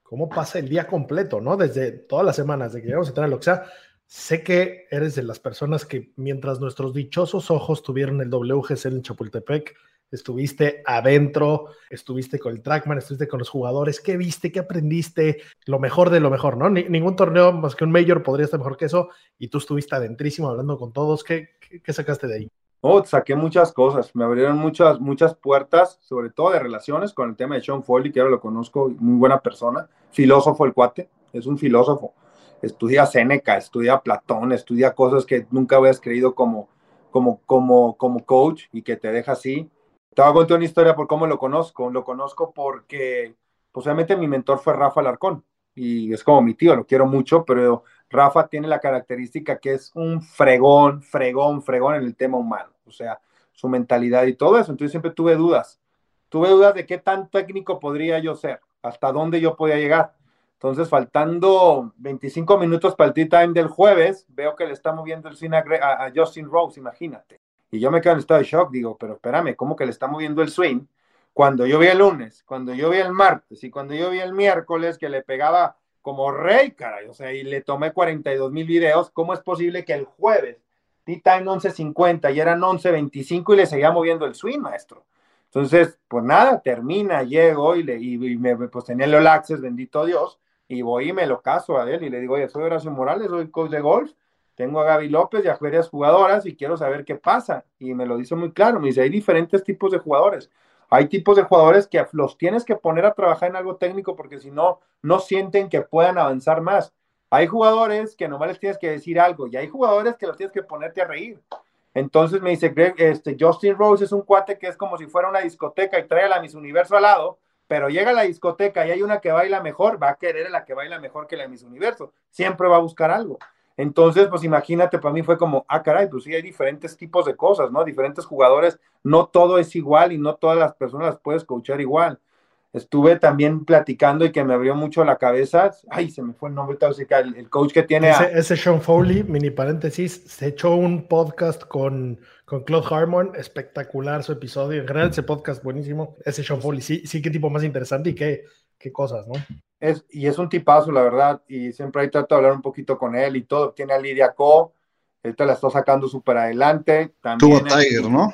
cómo pasa el día completo, ¿no? Desde todas las semanas, de que llegamos a tener lo que sea, sé que eres de las personas que mientras nuestros dichosos ojos tuvieron el WGC en Chapultepec, estuviste adentro, estuviste con el trackman, estuviste con los jugadores, ¿qué viste? ¿Qué aprendiste? Lo mejor de lo mejor, ¿no? ningún torneo más que un mayor podría estar mejor que eso y tú estuviste adentrísimo hablando con todos. ¿Qué, qué, sacaste de ahí? Oh, saqué muchas cosas, me abrieron muchas, muchas puertas, sobre todo de relaciones con el tema de Sean Foley, que ahora lo conozco, muy buena persona, filósofo el cuate, es un filósofo, estudia Séneca, estudia Platón, estudia cosas que nunca habías creído como, como, como, como coach y que te deja así. Te voy a contar una historia por cómo lo conozco. Lo conozco porque, posiblemente mi mentor fue Rafa Larcón y es como mi tío, lo quiero mucho, pero Rafa tiene la característica que es un fregón, fregón, fregón en el tema humano, o sea, su mentalidad y todo eso. Entonces siempre tuve dudas. Tuve dudas de qué tan técnico podría yo ser, hasta dónde yo podía llegar. Entonces, faltando 25 minutos para el tea time del jueves, veo que le está moviendo el cine a Justin Rose, imagínate. Y yo me quedo en estado de shock, digo, pero espérame, ¿cómo que le está moviendo el swing? Cuando yo vi el lunes, cuando yo vi el martes y cuando yo vi el miércoles que le pegaba como rey, caray, o sea, y le tomé 42 mil videos, ¿cómo es posible que el jueves, T-Time 11.50 y eran 11.25 y le seguía moviendo el swing, maestro? Entonces, pues nada, termina, llego y, le, y, me, pues tenía el All Access, bendito Dios, y voy y me lo caso a él y le digo, oye, soy Horacio Morales, soy coach de golf, tengo a Gaby López y a varias jugadoras y quiero saber qué pasa. Y me lo dice muy claro, me dice, hay diferentes tipos de jugadores. Hay tipos de jugadores que los tienes que poner a trabajar en algo técnico porque si no, no sienten que puedan avanzar más. Hay jugadores que nomás les tienes que decir algo y hay jugadores que los tienes que ponerte a reír. Entonces me dice, Greg, este, Justin Rose es un cuate que es como si fuera una discoteca y trae a la Miss Universo al lado, pero llega a la discoteca y hay una que baila mejor, va a querer a la que baila mejor que la Miss Universo. Siempre va a buscar algo. Entonces, pues imagínate, para mí fue como, ah, caray, pues sí, hay diferentes tipos de cosas, ¿no? Diferentes jugadores, no todo es igual y no todas las personas las puedes coachar igual. Estuve también platicando y que me abrió mucho la cabeza, ay, se me fue el nombre, el, el coach que tiene... Ese, Sean Foley, mini paréntesis, se echó un podcast con, con Claude Harmon, espectacular su episodio, en ese podcast buenísimo, ese Sean Foley, sí, sí, qué tipo más interesante y qué, qué cosas, ¿no? Es, y es un tipazo, la verdad, y siempre ahí trato de hablar un poquito con él y todo. Tiene a Lidia Co, esta la está sacando súper adelante. También Tuvo a Tiger, ¿no?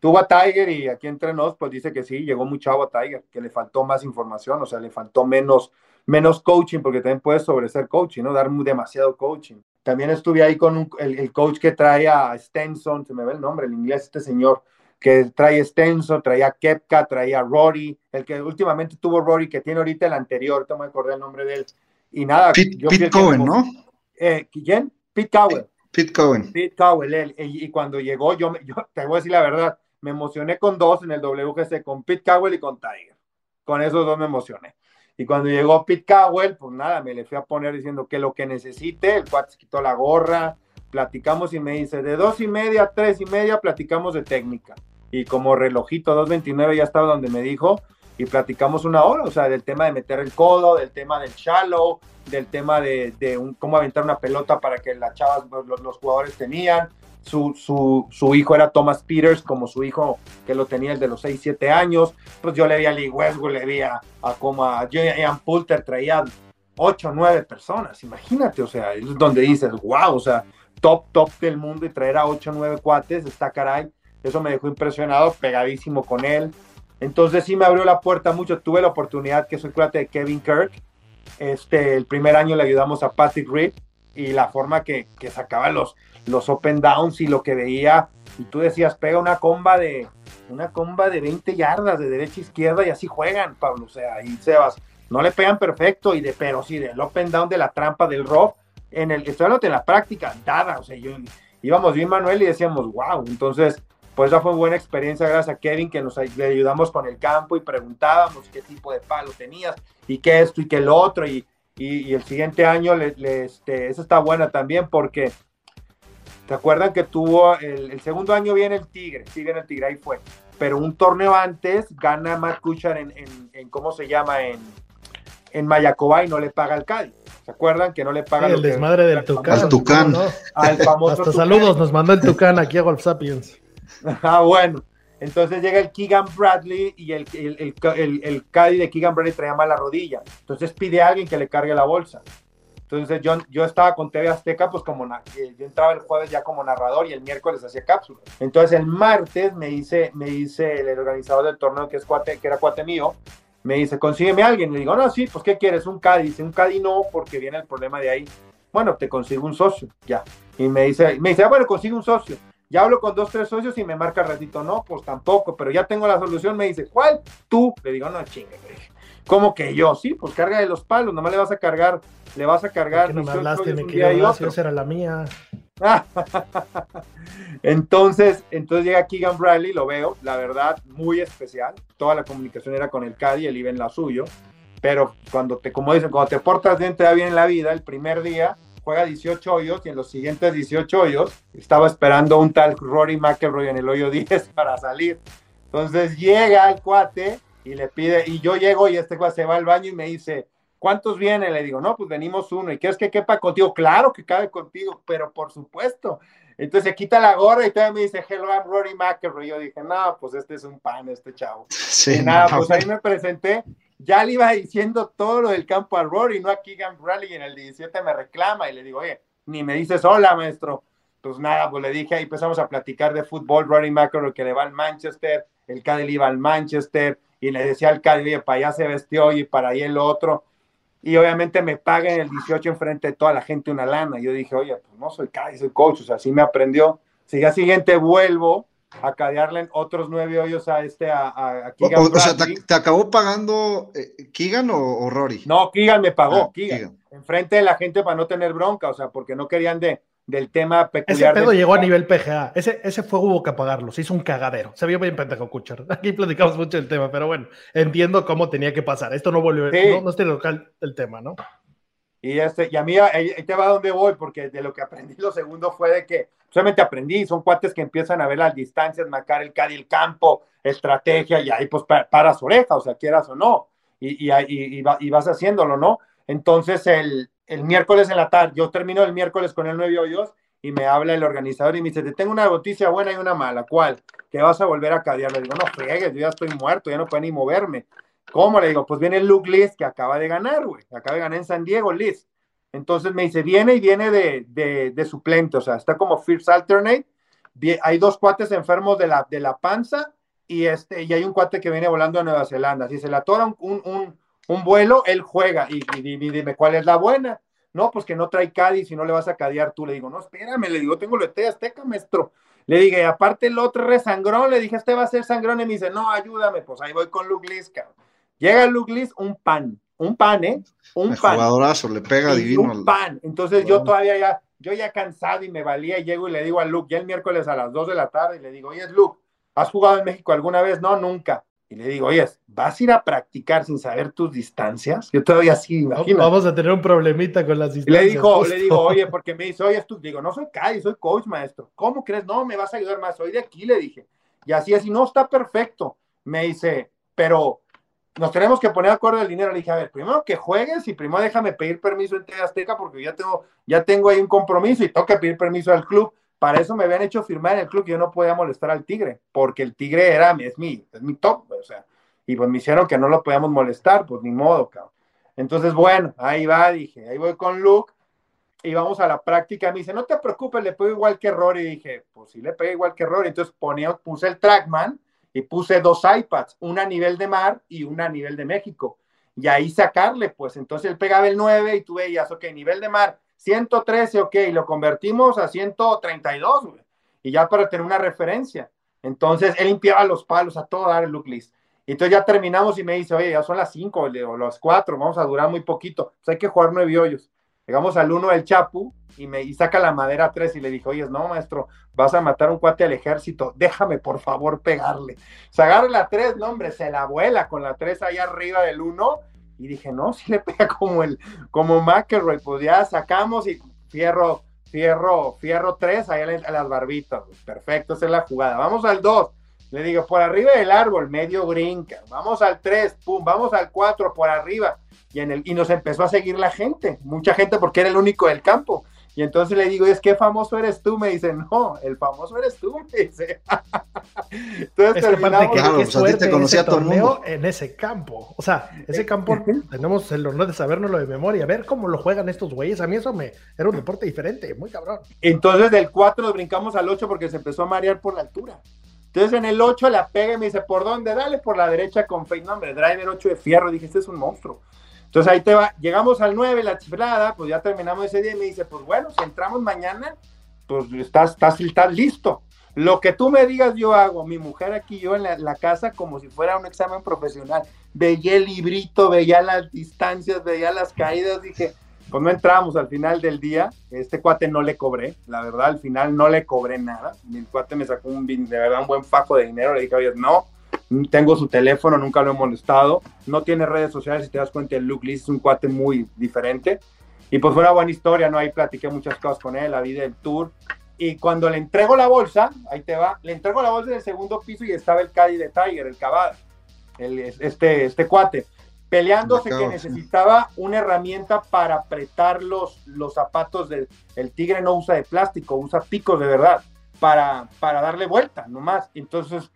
Tuvo a Tiger y aquí entre nos, pues dice que sí, llegó muy chavo a Tiger, que le faltó más información, o sea, le faltó menos, menos coaching, porque también puede sobreser coaching, ¿no? Dar demasiado coaching. También estuve ahí con el, el, coach que trae a Stenson, se me ve el nombre, el inglés, este señor, que trae Stenson, traía Kepka, traía Rory, el que últimamente tuvo Rory, que tiene ahorita el anterior, no me acordé el nombre de él. Y nada. Pete, Cohen, ¿no? Eh, ¿Quién? Pete Cowen. Pete Cohen. Pete Cowen, él. Y, cuando llegó, yo, yo te voy a decir la verdad, me emocioné con dos en el WGC, con Pete Cowell y con Tiger. Con esos dos me emocioné. Y cuando llegó Pete Cowell, pues nada, me le fui a poner diciendo que lo que necesite, el cuate se quitó la gorra, platicamos y me dice, de dos y media a tres y media platicamos de técnica y como relojito 2.29 ya estaba donde me dijo y platicamos una hora, o sea, del tema de meter el codo, del tema del shallow, del tema de, de un, cómo aventar una pelota para que las chavas, los, los jugadores tenían. Su, su, su, hijo era Thomas Peters, como su hijo que lo tenía el de los 6, 7 años. Pues yo le vi a Lee Westwood, le vi a, como a Ian Poulter, traía 8, 9 personas. Imagínate, o sea, es donde dices, wow, o sea, top, top del mundo y traer a 8, 9 cuates, está caray eso me dejó impresionado, pegadísimo con él. Entonces sí me abrió la puerta mucho. Tuve la oportunidad que soy cuate de Kevin Kirk. Este, el primer año le ayudamos a Patrick Reed y la forma que, que sacaba los, los open downs y lo que veía. Y tú decías, pega una comba de una comba de 20 yardas de derecha a izquierda y así juegan, Pablo. O sea, y Sebas, no le pegan perfecto, y de, pero sí, del open down de la trampa del rock, en el, estoy hablando en la práctica, nada. O sea, yo íbamos bien Manuel y decíamos, wow. Entonces, pues esa fue buena experiencia gracias a Kevin que nos le ayudamos con el campo y preguntábamos qué tipo de palo tenías y qué esto y qué lo otro y, y, el siguiente año le, este, esa está buena también porque ¿te acuerdan que tuvo el, el, segundo año viene el Tigre, sigue en el Tigre, ahí fue, pero un torneo antes gana Matt Kuchar en, en, en ¿cómo se llama? En, en Mayacoba y no le paga al Cádiz. ¿Se acuerdan que no le paga el desmadre del Tucán? Al Tucán. Al famoso Hasta saludos nos mandó el Tucán aquí a Golf Sapiens. Ah, bueno. Entonces llega el Keegan Bradley y el, el, el, el, Caddy de Keegan Bradley traía mala rodilla. Entonces pide a alguien que le cargue la bolsa. Entonces yo, yo estaba con TV Azteca, pues como eh, yo entraba el jueves ya como narrador y el miércoles hacía cápsulas. Entonces el martes me dice, me dice el organizador del torneo, que, es cuate, que era cuate mío, me dice, consígueme a alguien. Le digo, no, sí, pues ¿qué quieres? Un. Dice, un Caddy no, porque viene el problema de ahí. Bueno, te consigo un socio, ya. Y me dice, me dice, ah, bueno, consigo un socio. Ya hablo con dos, tres socios y me marca el ratito, no, pues tampoco, pero ya tengo la solución. Me dice, ¿cuál? Tú. Le digo, no, chingue. ¿Cómo que yo? Sí, pues carga de los palos, nomás le vas a cargar, le vas a cargar. no me hablaste, me esa era la mía. entonces, entonces llega Keegan Bradley, lo veo, la verdad, muy especial. Toda la comunicación era con el Caddy, él iba en la suyo. Pero cuando te, como dicen, cuando te portas bien, te da bien en la vida, el primer día juega 18 hoyos y en los siguientes 18 hoyos estaba esperando un tal Rory McElroy en el hoyo 10 para salir. Entonces llega el cuate y le pide, y yo llego y este cuate se va al baño y me dice, ¿cuántos vienen? Le digo, no, pues venimos uno. ¿Y quieres que quepa contigo? Claro que cabe contigo, pero por supuesto. Entonces se quita la gorra y todavía me dice, hello, I'm Rory McElroy. Yo dije, no, pues este es un pan, este chavo. Sí, nada, pues ahí me presenté ya le iba diciendo todo lo del campo a Rory, no a Keegan Bradley, y en el 17 me reclama y le digo, oye, ni me dices hola, maestro. Pues nada, pues le dije, ahí empezamos a platicar de fútbol, Rory McIlroy que le va al Manchester, el Cadel iba al Manchester, y le decía al Cadel, oye, para allá se vestió y para ahí el otro. Y obviamente me paga en el 18 enfrente de toda la gente una lana. Yo dije, oye, pues no soy Cadel, soy coach, o sea, así me aprendió. Si día siguiente vuelvo, a cadearle otros nueve hoyos a este, a, a Keegan. O, sea, te, acabó pagando eh, Keegan o, Rory? No, Keegan me pagó, ah, Keegan, Enfrente de la gente para no tener bronca, o sea, porque no querían de, del tema peculiar. Ese pedo llegó a nivel PGA. Ese, ese fue hubo que pagarlo. Se hizo un cagadero. Se vio bien pendejo Kuchar. Aquí platicamos mucho del tema, pero bueno, entiendo cómo tenía que pasar. Esto no volvió, no, no es local el tema, ¿no? Y, este, y a mí ahí te va donde voy, porque de lo que aprendí lo segundo fue de que solamente aprendí, son cuates que empiezan a ver las distancias, marcar el cadi, el campo, estrategia, y ahí pues paras oreja, o sea, quieras o no, y, y, y, y vas haciéndolo, ¿no? Entonces el, el, miércoles en la tarde, yo termino el miércoles con el nueve hoyos y me habla el organizador y me dice, te tengo una noticia buena y una mala, ¿cuál? Que vas a volver a cadear. Le digo, no fregues, yo ya estoy muerto, ya no puedo ni moverme. ¿Cómo? Le digo, pues viene Luke List que acaba de ganar, güey, acaba de ganar en San Diego, List. Entonces me dice, viene y viene de, de, suplente, o sea, está como First Alternate. Hay dos cuates enfermos de la, de la panza y, este, y hay un cuate que viene volando a Nueva Zelanda. Si se le atora un, un, un vuelo, él juega. Y, dime, ¿cuál es la buena? No, pues que no trae Cádiz y no le vas a cadear tú. Le digo, no, espérame, le digo, tengo lo de Azteca, maestro. Le dije, aparte el otro resangrón, le dije, este va a ser sangrón. Y me dice, no, ayúdame, pues ahí voy con Luke Llega Luke List, un pan, un pan, ¿eh? Un el pan. Jugadorazo, le pega divino. Un pan. Entonces yo todavía ya, yo ya cansado y me valía y llego y le digo a Luke, ya el miércoles a las 2 de la tarde, y le digo, oye, Luke, ¿has jugado en México alguna vez? No, nunca. Y le digo, oye, ¿vas a ir a practicar sin saber tus distancias? Yo todavía sí, imagino. Vamos a tener un problemita con las distancias. Le dijo, le digo, oye, porque me dice, oye, tú, digo, no soy Cádiz, soy coach, maestro. ¿Cómo crees? No, me vas a ayudar más. Soy de aquí, le dije. Y así, así, no, está perfecto. Me dice, pero nos tenemos que poner de acuerdo el dinero. Le dije, a ver, primero que juegues y primero déjame pedir permiso en TV Azteca porque ya tengo, ya tengo ahí un compromiso y que pedir permiso al club. Para eso me habían hecho firmar en el club que yo no podía molestar al Tigre, porque el Tigre era, es mi, es mi top, o sea, y pues me hicieron que no lo podíamos molestar, pues ni modo, cabrón. Entonces, bueno, ahí va, dije, ahí voy con Luke y vamos a la práctica. Me dice, no te preocupes, le pego igual que error. Y dije, pues sí le pegué igual que error. Entonces ponía, puse el Trackman y puse dos iPads, una a nivel de mar y una a nivel de México. Y ahí sacarle, pues entonces él pegaba el 9 y tú veías, ok, nivel de mar, 113, ok, lo convertimos a 132, güey. Y ya para tener una referencia. Entonces él limpiaba los palos a todo dar el look list. Entonces ya terminamos y me dice, oye, ya son las 5 o las 4, vamos a durar muy poquito. Pues hay que jugar nueve hoyos. Llegamos al 1 del Chapu y me y saca la madera 3 y le dije, oye, no, maestro, vas a matar un cuate al ejército, déjame por favor pegarle. Se agarra la 3, no, hombre, se la vuela con la 3 ahí arriba del 1 y dije, no, si le pega como el, como McElroy, pues ya sacamos y fierro, fierro, fierro 3 ahí a las barbitas, perfecto, esa es la jugada. Vamos al 2, le digo, por arriba del árbol, medio brinca, vamos al 3, pum, vamos al 4, por arriba, y, en el, y nos empezó a seguir la gente, mucha gente porque era el único del campo. Y entonces le digo, es que famoso eres tú, me dice, no, el famoso eres tú, me dice. entonces terminamos. Que, claro, pues a te conocía todo el mundo. En ese campo, o sea, ese campo tenemos el honor de sabernoslo de memoria, ver cómo lo juegan estos güeyes, a mí eso me era un deporte diferente, muy cabrón. Entonces del 4 nos brincamos al 8 porque se empezó a marear por la altura. Entonces en el 8 la pega y me dice, ¿por dónde? Dale por la derecha con fake, no, hombre, driver 8 de fierro, dije, este es un monstruo. Entonces ahí te va, llegamos al 9, la chiflada, pues ya terminamos ese día y me dice, pues bueno, si entramos mañana, pues estás, estás, estás listo. Lo que tú me digas yo hago, mi mujer aquí, yo en la, casa, como si fuera un examen profesional. Veía el librito, veía las distancias, veía las caídas, dije, pues no entramos al final del día, este cuate no le cobré, la verdad, al final no le cobré nada. Mi cuate me sacó un, de verdad un buen fajo de dinero, le dije, oye, no, tengo su teléfono, nunca lo he molestado, no tiene redes sociales, si te das cuenta, el Luke Lee es un cuate muy diferente. Y pues fue una buena historia, ¿no? Ahí platiqué muchas cosas con él, la vida del tour. Y cuando le entrego la bolsa, ahí te va, le entrego la bolsa en el segundo piso y estaba el Caddy de Tiger, el Cavada, el, este, este cuate, peleándose que necesitaba una herramienta para apretar los, los zapatos del el tigre no usa de plástico, usa picos de verdad para, para darle vuelta nomás. Entonces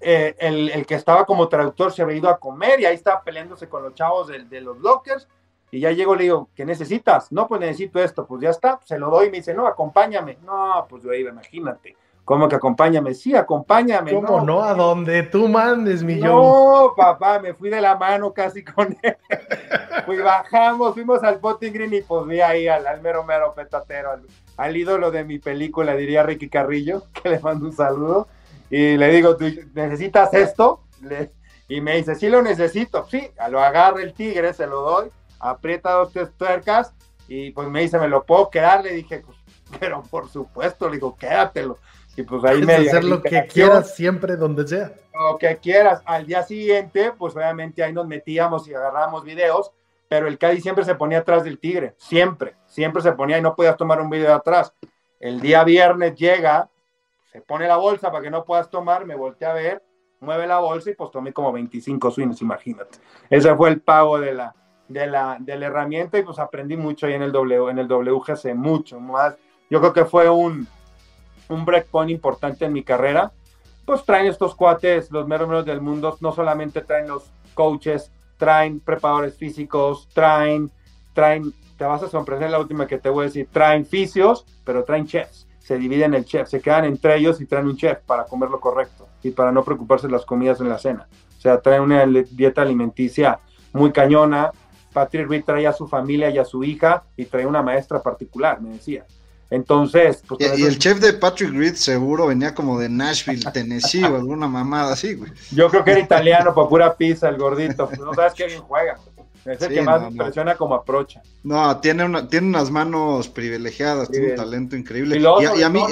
eh, el, que estaba como traductor se había ido a comer y ahí estaba peleándose con los chavos de, los lockers. Y ya llego, le digo, ¿qué necesitas? No, pues necesito esto. Pues ya está, se lo doy. Y me dice, no, acompáñame. No, pues yo iba, imagínate. ¿Cómo que acompáñame? Sí, acompáñame. ¿Cómo no? ¿A donde tú mandes, mi No, papá, me fui de la mano casi con él. Fui, bajamos, fuimos al Botting Green y pues vi ahí al, al mero mero petatero, al, al, ídolo de mi película, diría Ricky Carrillo, que le mando un saludo y le digo, ¿tú necesitas esto? y me dice, sí lo necesito. Sí, lo agarra el tigre, se lo doy, aprieta dos, tres tuercas y pues me dice, ¿me lo puedo quedar? Le dije, pues, pero por supuesto, le digo, quédatelo. Y pues ahí me hacer lo que quieras siempre, donde sea. Lo que quieras. Al día siguiente, pues obviamente ahí nos metíamos y agarrábamos videos pero el Cádiz siempre se ponía atrás del Tigre, siempre, siempre se ponía y no podías tomar un video de atrás. El día viernes llega, se pone la bolsa para que no puedas tomar, me volteé a ver, mueve la bolsa y pues tomé como 25 swings, imagínate. Ese fue el pago de la, de la, de la herramienta y pues aprendí mucho ahí en el, w, en el WGC, mucho más. Yo creo que fue un, un breakpoint importante en mi carrera. Pues traen estos cuates, los meros del mundo, no solamente traen los coaches, traen preparadores físicos, traen, traen, te vas a sorprender la última que te voy a decir, traen fisios, pero traen chefs. Se dividen el chef, se quedan entre ellos y traen un chef para comer lo correcto y para no preocuparse de las comidas en la cena. O sea, traen una dieta alimenticia muy cañona. Patrick Reed trae a su familia y a su hija y trae una maestra particular, me decía. Entonces, pues, y, el chef de Patrick Reed seguro venía como de Nashville, Tennessee o alguna mamada así, güey. Yo creo que era italiano para pura pizza, el gordito. Pues, no sabes qué bien juega. Es el que más me impresiona como aprocha. No, tiene, una, tiene unas manos privilegiadas, tiene un talento increíble. Y, a, mí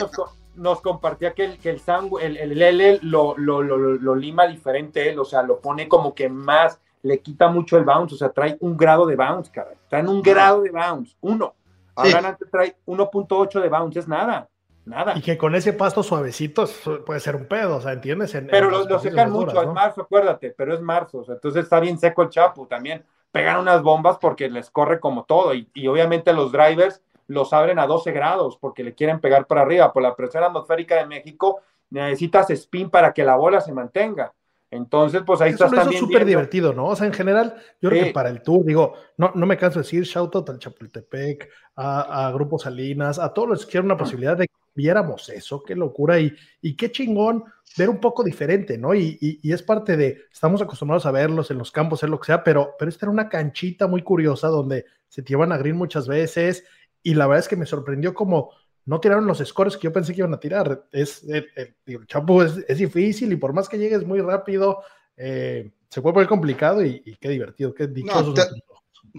nos, compartía que el, que el, el, el, L lo, lo, lo, lo, lima diferente él, o sea, lo pone como que más, le quita mucho el bounce, o sea, trae un grado de bounce, cara. Traen un grado de bounce, uno. Ahora antes trae 1.8 de bounce, es nada. Nada. Y que con ese pasto suavecito puede ser un pedo, o sea, ¿entiendes? pero lo, secan mucho, en marzo, acuérdate, pero es marzo, o sea, entonces está bien seco el chapu también. Pegan unas bombas porque les corre como todo, y, y, obviamente los drivers los abren a 12 grados porque le quieren pegar para arriba. Por la presión atmosférica de México necesitas spin para que la bola se mantenga. Entonces, pues ahí está también. es súper divertido, ¿no? O sea, en general, yo creo que para el tour, digo, no, no me canso de decir, shout out al Chapultepec, a, Grupo Salinas, a todos los que quieren una posibilidad de que viéramos eso, qué locura y, y qué chingón ver un poco diferente, ¿no? Y, y, es parte de, estamos acostumbrados a verlos en los campos, en lo que sea, pero, pero esta era una canchita muy curiosa donde se te iban a green muchas veces y la verdad es que me sorprendió como no tiraron los scores que yo pensé que iban a tirar. Es, el, el, Chapo es, difícil y por más que llegues muy rápido, eh, se puede poner complicado y, qué divertido, qué dichoso. te,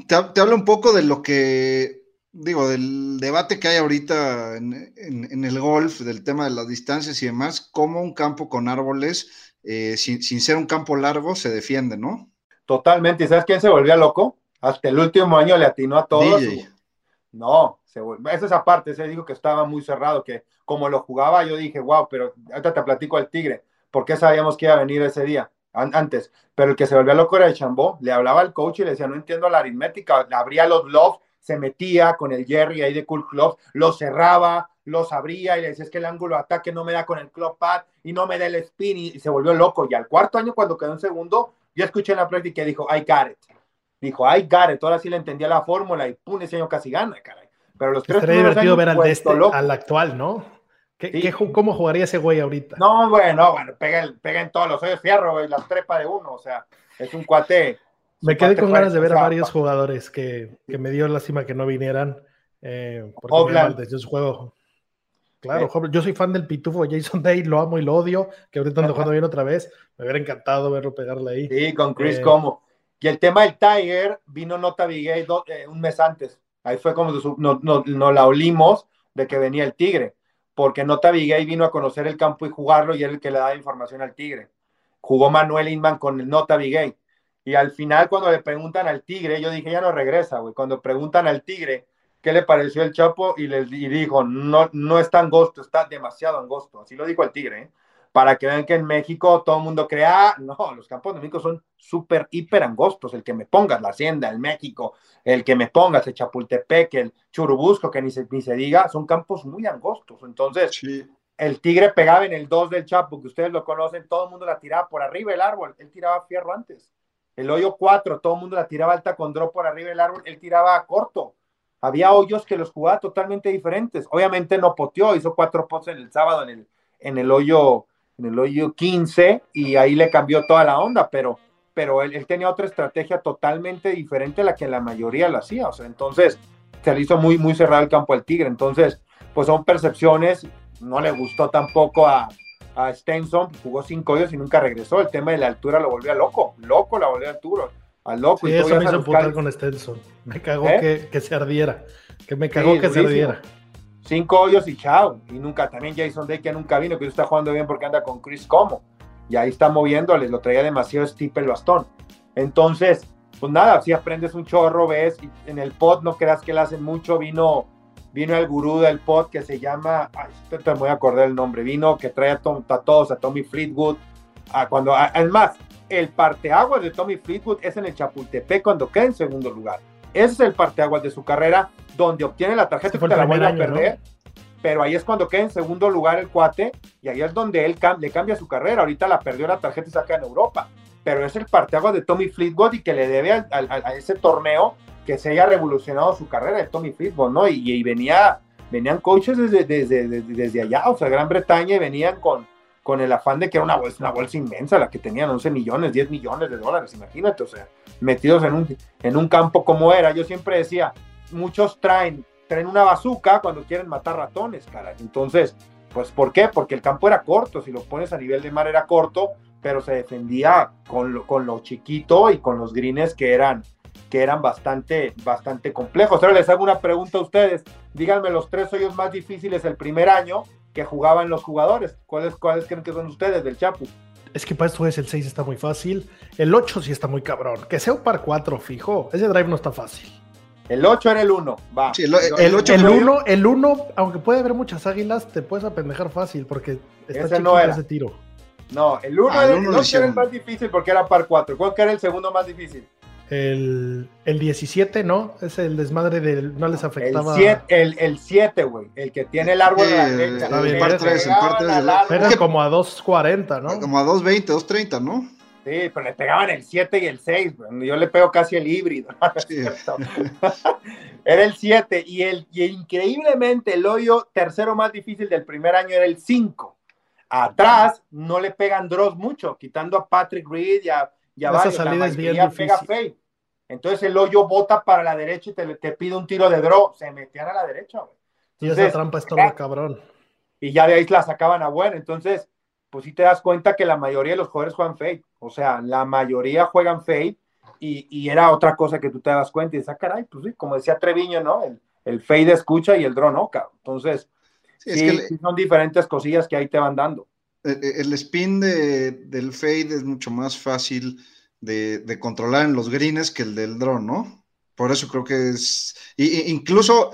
te, hablo un poco de lo que, digo, del debate que hay ahorita en, en, el golf, del tema de las distancias y demás, cómo un campo con árboles, eh, sin, sin, ser un campo largo, se defiende, ¿no? Totalmente. ¿Y sabes quién se volvía loco? Hasta el último año le atinó a todos. No, se esa es aparte, se dijo que estaba muy cerrado, que como lo jugaba yo dije, wow, pero ahorita te platico al Tigre, porque sabíamos que iba a venir ese día, antes, pero el que se volvió loco era el Chambó, le hablaba al coach y le decía, no entiendo la aritmética, abría los gloves, se metía con el Jerry ahí de Cool Club, lo cerraba, los abría y le decía, es que el ángulo de ataque no me da con el club pad y no me da el spin y, se volvió loco. Y al cuarto año, cuando quedó en segundo, yo escuché en la práctica y dijo, I got it. Dijo, I got it. Ahora sí le entendía la fórmula y pum, ese año casi gana, caray. Pero los tres divertido ver al, este, al actual, ¿no? ¿Qué, ¿Cómo jugaría ese güey ahorita? No, bueno, bueno, pega, en todos los hoyos fierro, güey, las trepa de uno, o sea, es un cuate. Me quedé con ganas de ver a varios jugadores que, que, me dio lástima que no vinieran. Eh, porque su juego. Claro, yo soy fan del pitufo Jason Day, lo amo y lo odio, que ahorita ando jugando bien otra vez. Me hubiera encantado verlo pegarle ahí. Sí, con Chris eh, Como. Y el tema del Tiger vino Nota Bigay eh, un mes antes. Ahí fue como nos no, la olimos de que venía el Tigre, porque Nota Bigay vino a conocer el campo y jugarlo y era el que le daba información al Tigre. Jugó Manuel Inman con el Nota Bigay. Y al final, cuando le preguntan al Tigre, yo dije, ya no regresa, güey. Cuando preguntan al Tigre qué le pareció el Chapo, y les y dijo, no, no es tan angosto, está demasiado angosto. Así lo dijo el Tigre, ¿eh? Para que vean que en México todo el mundo crea, no, los campos de México son súper, hiper angostos, el que me pongas la Hacienda, el México, el que me pongas el Chapultepec, el Churubusco, que ni se, ni se diga, son campos muy angostos. Entonces, el Tigre pegaba en el 2 del Chapo, que ustedes lo conocen, todo el mundo la tiraba por arriba del árbol, él tiraba fierro antes. El hoyo 4, todo el mundo la tiraba alta con drop por arriba del árbol, él tiraba corto. Había hoyos que los jugaba totalmente diferentes. Obviamente no poteó, hizo cuatro pots en el sábado en el, en el hoyo en el hoyo 15 y ahí le cambió toda la onda, pero, pero él, tenía otra estrategia totalmente diferente a la que la mayoría lo hacía, o sea, entonces se le hizo muy, muy cerrado el campo al Tigre, entonces, pues son percepciones, no le gustó tampoco a, a Stenson, jugó cinco hoyos y nunca regresó, el tema de la altura lo volvió loco, loco la volvió altura, al loco. Sí, eso me hizo con Stenson, me cagó ¿Eh? que, que, se ardiera, que me cagó que se ardiera cinco hoyos y chao. Y nunca, también Jason Day que nunca vino, que está jugando bien porque anda con Chris Como. Y ahí está moviéndole, lo traía demasiado steep el bastón. Entonces, pues nada, si aprendes un chorro, ves, y en el pod no creas que le hacen mucho, vino, vino el gurú del pod que se llama, ay, te voy a acordar el nombre, vino que trae a, todos, a Tommy Fleetwood, a cuando, además, el parteaguas de Tommy Fleetwood es en el Chapultepec cuando queda en segundo lugar. Ese es el parteaguas de su carrera, donde obtiene la tarjeta y te la vuelve a perder. Pero ahí es cuando queda en segundo lugar el cuate, y ahí es donde él le cambia su carrera. Ahorita la perdió la tarjeta y saca en Europa pero es el parteaguas de Tommy Fleetwood y que le debe a, ese torneo que se haya revolucionado su carrera de Tommy Fleetwood, ¿no? Y, venía, venían coaches desde, desde, desde, allá, o sea, Gran Bretaña, y venían con, con el afán de que era una bolsa, una bolsa inmensa la que tenían 11 millones, 10 millones de dólares, imagínate, o sea, metidos en un, en un campo como era. Yo siempre decía, muchos traen, traen una bazuca cuando quieren matar ratones, cara. Entonces, pues, ¿por qué? Porque el campo era corto, si lo pones a nivel de mar era corto, pero se defendía con lo, con lo chiquito y con los greens que eran, que eran bastante, bastante complejos. Ahora les hago una pregunta a ustedes. Díganme los tres hoyos más difíciles el primer año que jugaban los jugadores. ¿Cuáles, cuáles creen que son ustedes del Chapu? Es que para esto es el 6 está muy fácil. El 8 sí está muy cabrón. Que sea un par 4, fijo. Ese drive no está fácil. El 8 era el 1, va. el, el, 1, el 1, aunque puede haber muchas águilas, te puedes apendejar fácil porque está ese no era. ese tiro. No, el 1 ah, era, el más difícil porque era par 4. ¿Cuál era el segundo más difícil? El, el 17, ¿no? Es el desmadre del. No les afectaba. El 7, güey. El que tiene el árbol de la derecha. El, par 3, el par 3 Era como a 2.40, ¿no? Como a 2.20, 2.30, ¿no? Sí, pero le pegaban el 7 y el 6. Yo le pego casi el híbrido. era el 7. Y, el, y increíblemente el hoyo tercero más difícil del primer año era el 5. Atrás no le pegan draws mucho, quitando a Patrick Reed y a, y a Esa salida es bien difícil. Entonces el hoyo bota para la derecha y te, te pide un tiro de draw. Se metían a la derecha, y esa trampa es todo cabrón. Y ya de ahí la sacaban a buena. Entonces, pues sí te das cuenta que la mayoría de los jugadores juegan fade. O sea, la mayoría juegan fade. Y, y, era otra cosa que tú te das cuenta y dices, ah, caray, pues sí, como decía Treviño, ¿no? El, el fade escucha y el draw no, cabrón. Entonces, Sí, son diferentes cosillas que ahí te van dando. E, e, el, spin de, del fade es mucho más fácil de, controlar en los greens que el del drone, ¿no? Por eso creo que es. Y, incluso,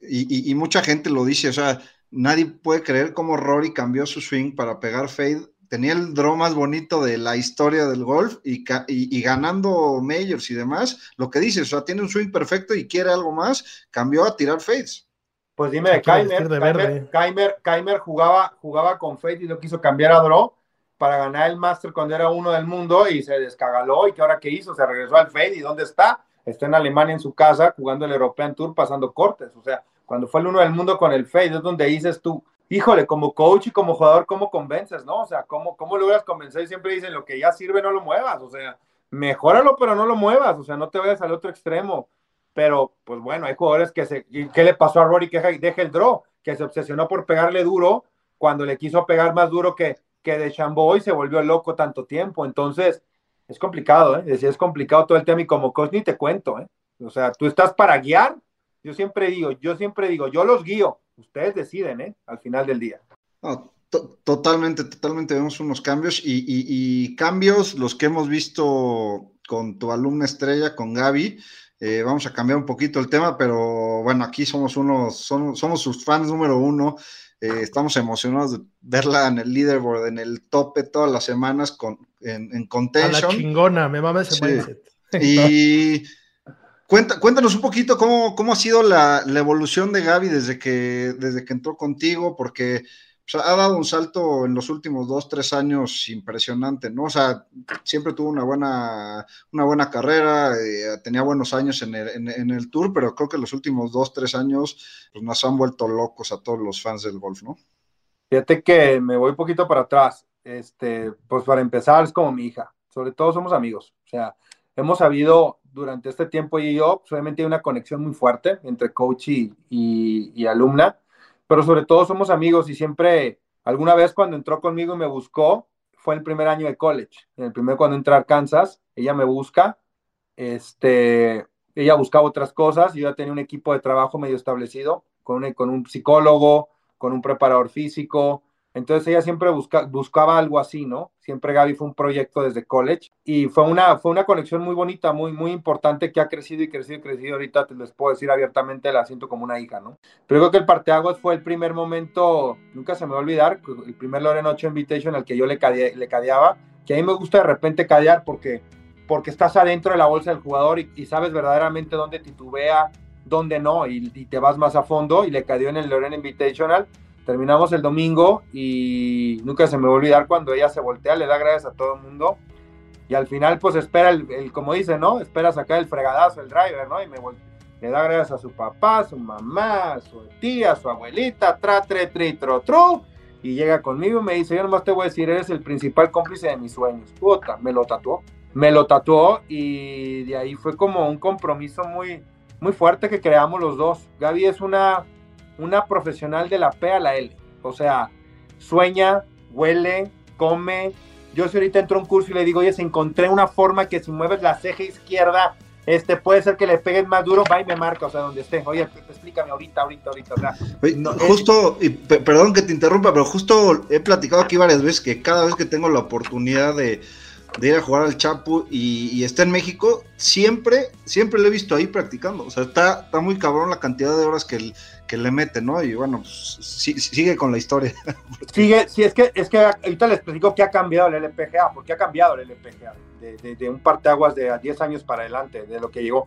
y, mucha gente lo dice, o sea, nadie puede creer cómo Rory cambió su swing para pegar fade. Tenía el draw más bonito de la historia del golf y, y, ganando majors y demás. Lo que dice, o sea, tiene un swing perfecto y quiere algo más, cambió a tirar fades. Pues dime de Kaimer. Kaimer, jugaba, jugaba con Fate y lo quiso cambiar a Draw para ganar el Master cuando era uno del mundo y se descagaló. ¿Y qué ahora qué hizo? Se regresó al Fate. ¿Y dónde está? Está en Alemania en su casa jugando el European Tour pasando cortes. O sea, cuando fue el uno del mundo con el Fate, es donde dices tú, híjole, como coach y como jugador, ¿cómo convences? ¿No? O sea, ¿cómo, cómo logras convencer? Siempre dicen, lo que ya sirve no lo muevas. O sea, mejóralo, pero no lo muevas. O sea, no te vayas al otro extremo pero pues bueno, hay jugadores que se... ¿Qué le pasó a Rory que deja el draw? Que se obsesionó por pegarle duro cuando le quiso pegar más duro que, que de Chamboy se volvió loco tanto tiempo. Entonces, es complicado, ¿eh? Es, es complicado todo el tema y como coach ni te cuento, ¿eh? O sea, tú estás para guiar. Yo siempre digo, yo siempre digo, yo los guío. Ustedes deciden, ¿eh? Al final del día. totalmente, totalmente vemos unos cambios y, y cambios los que hemos visto con tu alumna estrella, con Gaby eh, vamos a cambiar un poquito el tema, pero bueno, aquí somos unos, somos sus fans número uno. Eh, estamos emocionados de verla en el leaderboard, en el tope todas las semanas con, en, en contention. A la chingona, me mama ese mindset. Y cuéntanos un poquito cómo, cómo ha sido la, evolución de Gaby desde que, desde que entró contigo, porque ha dado un salto en los últimos dos, tres años impresionante, ¿no? O sea, siempre tuvo una buena, una buena carrera, eh, tenía buenos años en el, en, el, Tour, pero creo que los últimos dos, tres años pues, nos han vuelto locos a todos los fans del golf, ¿no? Fíjate que me voy un poquito para atrás. Este, pues para empezar, es como mi hija. Sobre todo somos amigos. O sea, hemos sabido durante este tiempo y yo, solamente hay una conexión muy fuerte entre coach y, y alumna pero sobre todo somos amigos y siempre, alguna vez cuando entró conmigo y me buscó, fue el primer año de college, en el primer cuando entré a Arkansas, ella me busca, este, ella buscaba otras cosas, yo ya tenía un equipo de trabajo medio establecido, con un, con un psicólogo, con un preparador físico, Entonces ella siempre busca, buscaba algo así, ¿no? Siempre Gaby fue un proyecto desde college y fue una, fue una conexión muy bonita, muy, muy importante que ha crecido y crecido y crecido. Ahorita te les puedo decir abiertamente, la siento como una hija, ¿no? Pero creo que el parteaguas fue el primer momento, nunca se me va a olvidar, el primer Loren 8 Invitation al que yo le, le cadeaba, que a mí me gusta de repente cadear porque, porque estás adentro de la bolsa del jugador y, sabes verdaderamente dónde titubea, dónde no, y, te vas más a fondo y le cadeó en el Loren Invitational Terminamos el domingo y nunca se me va a olvidar cuando ella se voltea, le da gracias a todo el mundo y al final pues espera el, como dice, ¿no? Espera sacar el fregadazo, el driver, ¿no? Y me le da gracias a su papá, su mamá, su tía, su abuelita, tra, tre, tri, tro, y llega conmigo y me dice, yo nomás te voy a decir, eres el principal cómplice de mis sueños. Puta, me lo tatuó. Me lo tatuó y de ahí fue como un compromiso muy, muy fuerte que creamos los dos. Gaby es una una profesional de la P a la L. O sea, sueña, huele, come. Yo si ahorita entro a un curso y le digo, oye, se encontré una forma que si mueves la ceja izquierda, este puede ser que le peguen más duro, va y me marca, o sea, donde esté. Oye, explícame ahorita, ahorita, ahorita. justo, y perdón que te interrumpa, pero justo he platicado aquí varias veces que cada vez que tengo la oportunidad de, ir a jugar al Chapu y, está en México, siempre, siempre lo he visto ahí practicando. O sea, está, está muy cabrón la cantidad de horas que, el, que le mete, ¿no? Y bueno, pues, sigue con la historia. Sigue, sí, es que, es que ahorita les explico qué ha cambiado el LPGA, porque ha cambiado el LPGA, de, de, un parteaguas de 10 años para adelante, de lo que llegó.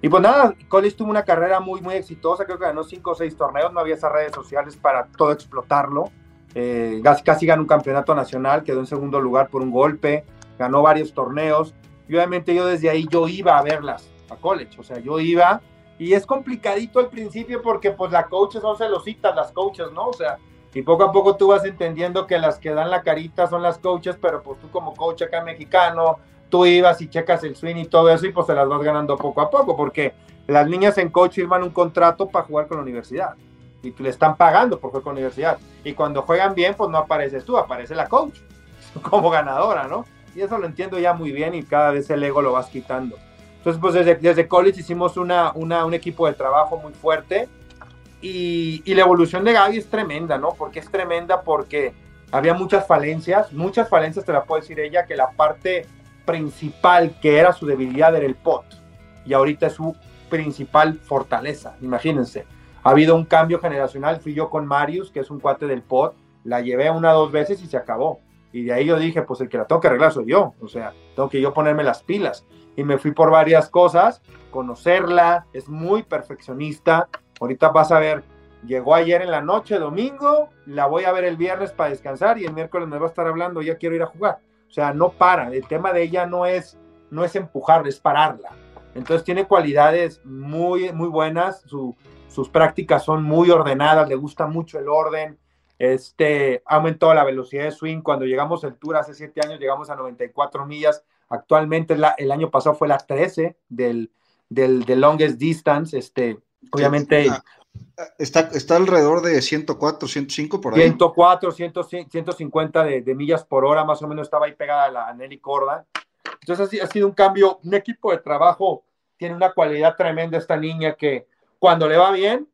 Y pues nada, Collins tuvo una carrera muy, muy exitosa, creo que ganó 5 o 6 torneos, no había esas redes sociales para todo explotarlo. Eh, casi, casi ganó un campeonato nacional, quedó en segundo lugar por un golpe, ganó varios torneos. Y obviamente yo desde ahí yo iba a verlas a college, o sea, yo iba y es complicadito al principio porque pues las coaches son celositas, las coaches, ¿no? O sea, y poco a poco tú vas entendiendo que las que dan la carita son las coaches, pero pues tú como coach acá mexicano, tú ibas y checas el swing y todo eso y pues te las vas ganando poco a poco, porque las niñas en coach firman un contrato para jugar con la universidad y le están pagando por jugar con la universidad. Y cuando juegan bien, pues no apareces tú, aparece la coach como ganadora, ¿no? Y eso lo entiendo ya muy bien y cada vez el ego lo vas quitando. Entonces, pues desde, desde college hicimos una, una, un equipo de trabajo muy fuerte y, y, la evolución de Gaby es tremenda, ¿no? Porque es tremenda porque había muchas falencias, muchas falencias te la puede decir ella, que la parte principal que era su debilidad era el pot y ahorita es su principal fortaleza, imagínense. Ha habido un cambio generacional, fui yo con Marius, que es un cuate del pot, la llevé una o dos veces y se acabó. Y de ahí yo dije, pues el que la tengo que arreglar soy yo, o sea, tengo que yo ponerme las pilas y me fui por varias cosas, conocerla, es muy perfeccionista. Ahorita vas a ver, llegó ayer en la noche, domingo, la voy a ver el viernes para descansar y el miércoles me va a estar hablando, ya quiero ir a jugar. O sea, no para, el tema de ella no es, no es empujar, es pararla. Entonces tiene cualidades muy, muy buenas, sus prácticas son muy ordenadas, le gusta mucho el orden, este, aumentó la velocidad de swing. Cuando llegamos al Tour hace siete años, llegamos a 94 millas Actualmente la, el año pasado fue la 13 del, del, longest distance. Este, obviamente. Está, está alrededor de 104, 105 por ahí. 104, 150 de, de, millas por hora, más o menos estaba ahí pegada la Nelly Corda. Entonces ha, sido un cambio, un equipo de trabajo, tiene una cualidad tremenda esta niña que cuando le va bien,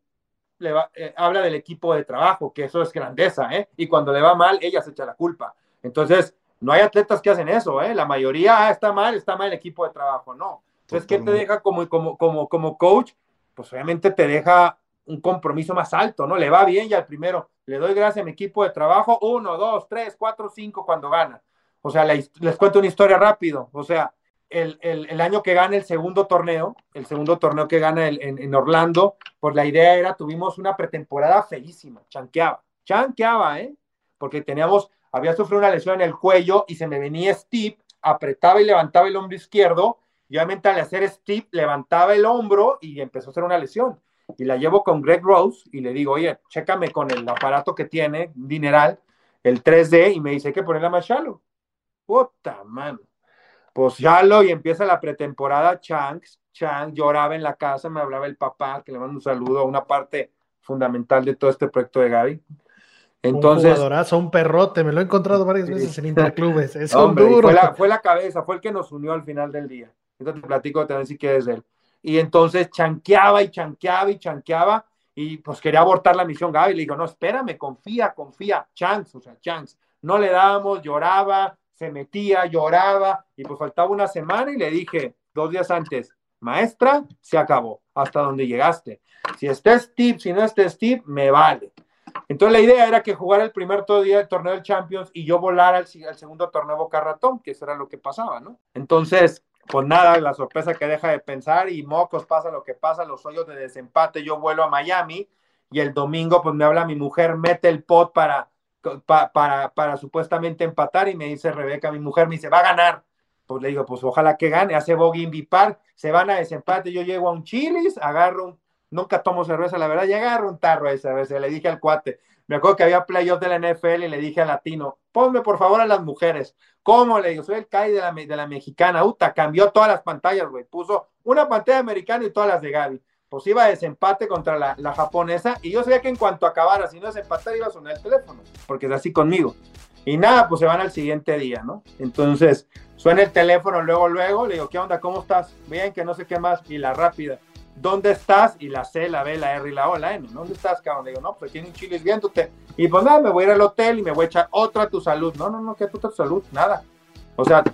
le va, eh, habla del equipo de trabajo, que eso es grandeza, ¿eh? Y cuando le va mal, ella se echa la culpa. Entonces, no hay atletas que hacen eso, ¿eh? La mayoría, ah, está mal, está mal el equipo de trabajo, no. Entonces, ¿qué te deja como, como, como, como coach? Pues obviamente te deja un compromiso más alto, ¿no? Le va bien y al primero le doy gracias a mi equipo de trabajo, uno, dos, tres, cuatro, cinco cuando gana. O sea, les, cuento una historia rápido. O sea, el, el, año que gana el segundo torneo, el segundo torneo que gana en, Orlando, pues la idea era, tuvimos una pretemporada feísima, chanqueaba, chanqueaba, ¿eh? Porque teníamos había sufrido una lesión en el cuello y se me venía Steve, apretaba y levantaba el hombro izquierdo, y obviamente al hacer Steve levantaba el hombro y empezó a hacer una lesión. Y la llevo con Greg Rose y le digo, oye, chécame con el aparato que tiene, dineral, el 3D, y me dice, que ponerla más shallow. Puta, mano. Pues shallow y empieza la pretemporada, Chanks, Chang lloraba en la casa, me hablaba el papá, que le mando un saludo, una parte fundamental de todo este proyecto de Gaby. Entonces, un jugadorazo, un perrote, me lo he encontrado varias veces en interclubes. Es duro. Fue la, fue la, cabeza, fue el que nos unió al final del día. Entonces te platico también si quieres él. Y entonces chanqueaba y chanqueaba y chanqueaba. y pues quería abortar la misión Gaby. Le digo, no, espérame, confía, confía, chance, o sea, chance. No le dábamos, lloraba, se metía, lloraba, y pues faltaba una semana y le dije dos días antes, maestra, se acabó, hasta donde llegaste. Si estés Steve, si no estés Steve, me vale. Entonces la idea era que jugara el primer todo día del torneo del Champions y yo volara al, al segundo torneo Boca Ratón, que eso era lo que pasaba, ¿no? Entonces, pues nada, la sorpresa que deja de pensar y mocos, pasa lo que pasa, los hoyos de desempate, yo vuelo a Miami y el domingo pues me habla mi mujer, mete el pot para, para, para, supuestamente empatar y me dice Rebeca, mi mujer, me dice, va a ganar. Pues le digo, pues ojalá que gane, hace bogey Bipar, se van a desempate, yo llego a un chilis, agarro un, nunca tomo cerveza, la verdad, y agarro un tarro de cerveza, le dije al cuate, me acuerdo que había playoffs de la NFL y le dije al latino, ponme por favor a las mujeres. ¿Cómo? Le digo, soy el CAI de la, de la mexicana. Uta, cambió todas las pantallas, güey. Puso una pantalla americana y todas las de Gaby. Pues iba a desempate contra la, la, japonesa y yo sabía que en cuanto acabara, si no desempatar, iba a sonar el teléfono, porque es así conmigo. Y nada, pues se van al siguiente día, ¿no? Entonces, suena el teléfono luego, luego, le digo, ¿qué onda? ¿Cómo estás? Bien, que no sé qué más. Y la rápida, ¿dónde estás? Y la C, la B, la R y la O, la N. ¿Dónde estás, cabrón? Le digo, no, pues tiene un chilis viéndote. Y pues nada, me voy a ir al hotel y me voy a echar otra a tu salud. No, no, no, que a tu salud, nada. O sea,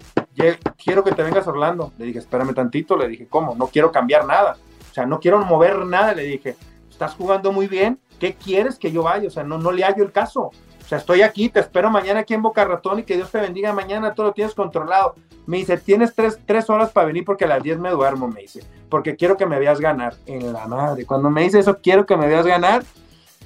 quiero que te vengas Orlando. Le dije, espérame tantito. Le dije, ¿cómo? No quiero cambiar nada. Sea, no quiero mover nada. Le dije, estás jugando muy bien. ¿Qué quieres que yo vaya? O sea, no, no le hallo el caso. O sea, estoy aquí, te espero mañana aquí en Boca Ratón y que Dios te bendiga mañana, todo lo tienes controlado. Me dice, tienes tres, tres horas para venir porque a las 10 me duermo, me dice, porque quiero que me veas ganar. En la madre, cuando me dice eso, quiero que me veas ganar,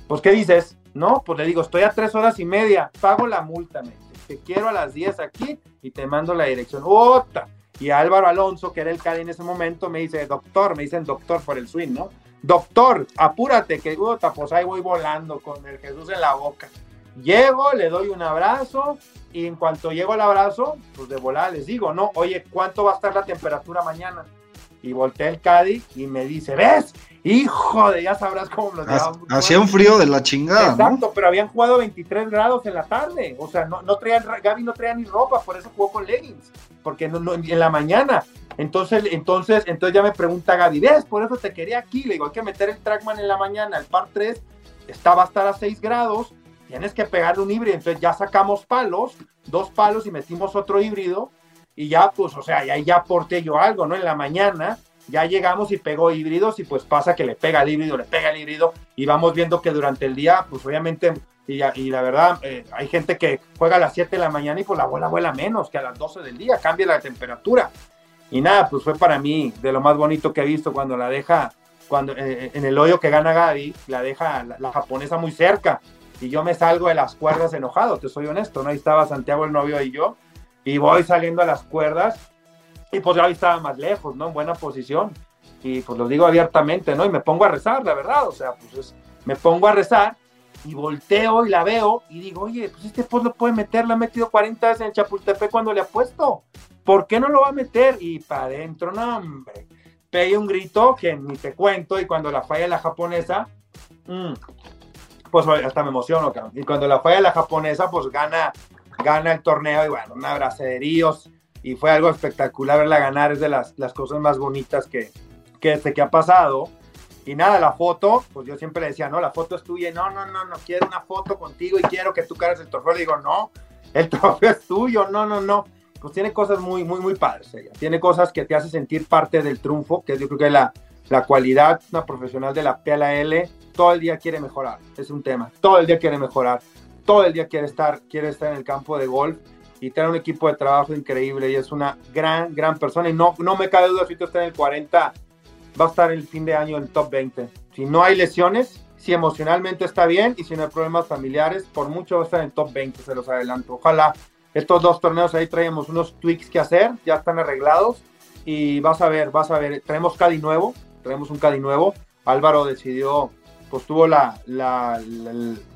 pues ¿qué dices? No, pues le digo, estoy a tres horas y media, pago la multa, me dice, te quiero a las 10 aquí y te mando la dirección. ¡Ota! Y Álvaro Alonso, que era el CADI en ese momento, me dice, doctor, me dicen doctor por el swing, ¿no? Doctor, apúrate, que ¡ota! pues ahí voy volando con el Jesús en la boca. Llego, le doy un abrazo y en cuanto llego al abrazo, pues de volada les digo, no, oye, ¿cuánto va a estar la temperatura mañana? Y volteé el Cádiz y me dice, ¿ves? Hijo de, ya sabrás cómo lo Hacía un frío de la chingada. Exacto, pero habían jugado 23 grados en la tarde. O sea, no, no traían, Gaby no traía ni ropa, por eso jugó con leggings, porque no, en la mañana. Entonces, entonces, entonces ya me pregunta Gaby, ¿ves? Por eso te quería aquí. Le digo, hay que meter el trackman en la mañana. El par 3 estaba a estar a 6 grados tienes que pegarle un híbrido. Entonces ya sacamos palos, dos palos y metimos otro híbrido y ya, pues, o sea, ya, ya aporté yo algo, ¿no? En la mañana ya llegamos y pegó híbridos y pues pasa que le pega el híbrido, le pega el híbrido y vamos viendo que durante el día, pues obviamente, y, la verdad, eh, hay gente que juega a las 7 de la mañana y pues la bola vuela menos que a las 12 del día, cambia la temperatura. Y nada, pues fue para mí de lo más bonito que he visto cuando la deja, cuando eh, en el hoyo que gana Gaby, la deja la japonesa muy cerca y yo me salgo de las cuerdas enojado, te soy honesto, ¿no? Ahí estaba Santiago el novio y yo, y voy saliendo a las cuerdas, y pues ahí estaba más lejos, ¿no? En buena posición, y pues lo digo abiertamente, ¿no? Y me pongo a rezar, la verdad, o sea, pues me pongo a rezar, y volteo y la veo, y digo, oye, pues este pues lo puede meter, la ha metido 40 veces en Chapultepec cuando le ha puesto, ¿por qué no lo va a meter? Y para adentro, no, hombre, pegué un grito que ni te cuento, y cuando la falla la japonesa, mmm, pues hasta me emociono, cabrón. Y cuando la falla la japonesa, pues gana, gana el torneo y bueno, un abraceríos y fue algo espectacular verla ganar, es de las, las cosas más bonitas que, que, este, que ha pasado. Y nada, la foto, pues yo siempre le decía, no, la foto es tuya, no, no, no, no, quiero una foto contigo y quiero que tú cargues el trofeo. Le digo, no, el trofeo es tuyo, no, no, no. Pues tiene cosas muy, muy, muy padres. Ella. Tiene cosas que te hace sentir parte del triunfo, que yo creo que la, la cualidad, una profesional de la PLL, todo el día quiere mejorar, es un tema, todo el día quiere mejorar, todo el día quiere estar, quiere estar en el campo de golf y tener un equipo de trabajo increíble y es una gran, gran persona y no, no me cabe duda si tú estás en el 40, va a estar el fin de año en top 20. Si no hay lesiones, si emocionalmente está bien y si no hay problemas familiares, por mucho va a estar en top 20, se los adelanto. Ojalá estos dos torneos ahí traemos unos tweaks que hacer, ya están arreglados y vas a ver, vas a ver, traemos Cadi nuevo, traemos un Cadi nuevo. Álvaro decidió pues tuvo la,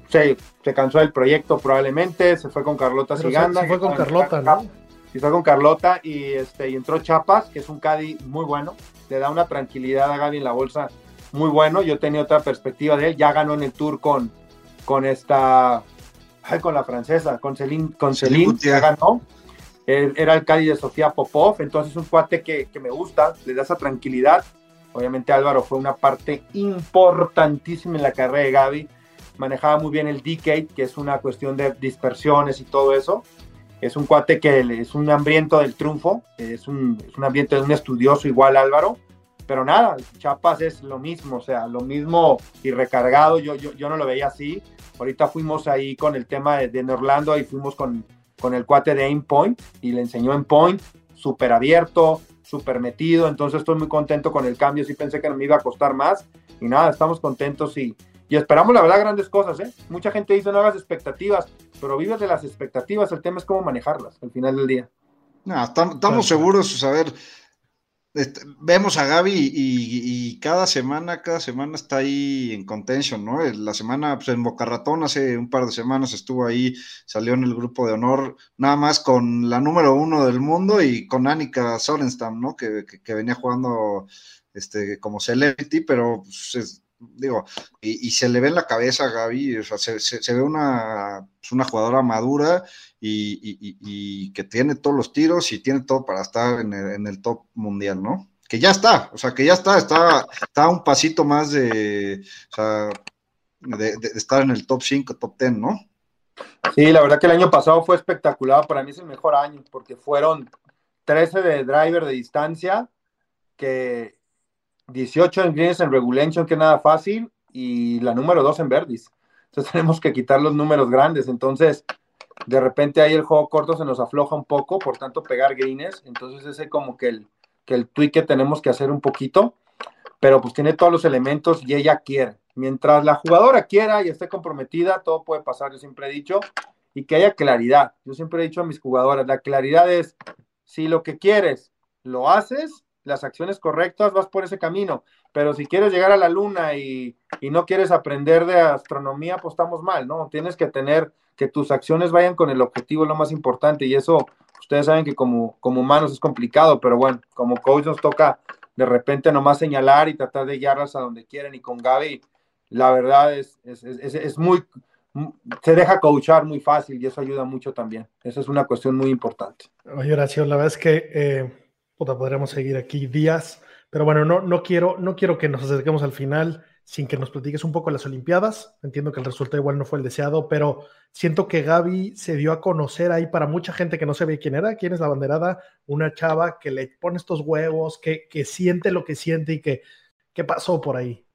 se, cansó del proyecto probablemente, se fue con Carlota Siganda. Se, fue con Carlota, ¿no? Se fue con Carlota y, este, y entró Chapas, que es un Caddy muy bueno, le da una tranquilidad a Gaby en la bolsa muy bueno. Yo tenía otra perspectiva de él, ya ganó en el tour con, con esta, con la francesa, con Celine, con Celine, ya ganó. Era el Caddy de Sofía Popov, entonces un cuate que, que me gusta, le da esa tranquilidad Obviamente Álvaro fue una parte importantísima en la carrera de Gaby. Manejaba muy bien el decade, que es una cuestión de dispersiones y todo eso. Es un cuate que es un hambriento del triunfo, es un, es un ambiente de un estudioso igual Álvaro. Pero nada, Chapas es lo mismo, o sea, lo mismo y recargado. Yo, yo, yo no lo veía así. Ahorita fuimos ahí con el tema de, de Orlando y fuimos con, con el cuate de Aim Point y le enseñó en Point, súper abierto, súper metido, entonces estoy muy contento con el cambio, sí pensé que no me iba a costar más y nada, estamos contentos y, y esperamos la verdad grandes cosas, ¿eh? Mucha gente dice no hagas expectativas, pero vives de las expectativas, el tema es cómo manejarlas al final del día. No, estamos seguros, a ver, este, vemos a Gaby y, cada semana, cada semana está ahí en contention, ¿no? La semana, pues en Boca Ratón, hace un par de semanas estuvo ahí, salió en el grupo de honor, nada más con la número uno del mundo y con Annika Sorenstam, ¿no? Que, venía jugando este, como celebrity, pero pues, digo, y, se le ve en la cabeza a Gaby, o sea, se, ve una, pues, una jugadora madura y, que tiene todos los tiros y tiene todo para estar en el, top mundial, ¿no? Que ya está, o sea, que ya está, está, está un pasito más de, de, estar en el top 5, top 10, ¿no? Sí, la verdad que el año pasado fue espectacular, para mí es el mejor año, porque fueron 13 de driver de distancia, que 18 en greens en regulation, que nada fácil, y la número 2 en verdis. Entonces tenemos que quitar los números grandes. Entonces, de repente ahí el juego corto se nos afloja un poco, por tanto pegar greens. Entonces ese como que el, que el tweak que tenemos que hacer un poquito. Pero pues tiene todos los elementos y ella quiere. Mientras la jugadora quiera y esté comprometida, todo puede pasar, yo siempre he dicho. Y que haya claridad. Yo siempre he dicho a mis jugadoras, la claridad es, si lo que quieres lo haces, las acciones correctas, vas por ese camino. Pero si quieres llegar a la luna y, no quieres aprender de astronomía, pues estamos mal, ¿no? Tienes que tener que tus acciones vayan con el objetivo, lo más importante. Y eso, ustedes saben que como, como humanos es complicado, pero bueno, como coach nos toca de repente nomás señalar y tratar de guiarlas a donde quieren. Y con Gaby, la verdad es, es, es, es muy, se deja coachar muy fácil y eso ayuda mucho también. Esa es una cuestión muy importante. Oye, Horacio, la verdad es que eh, podríamos seguir aquí días, pero bueno, no, no, quiero, no quiero que nos acerquemos al final sin que nos platiques un poco las Olimpiadas. Entiendo que el resultado igual no fue el deseado, pero siento que Gaby se dio a conocer ahí para mucha gente que no ve quién era, quién es la banderada, una chava que le pone estos huevos, que, que siente lo que siente y que qué pasó por ahí.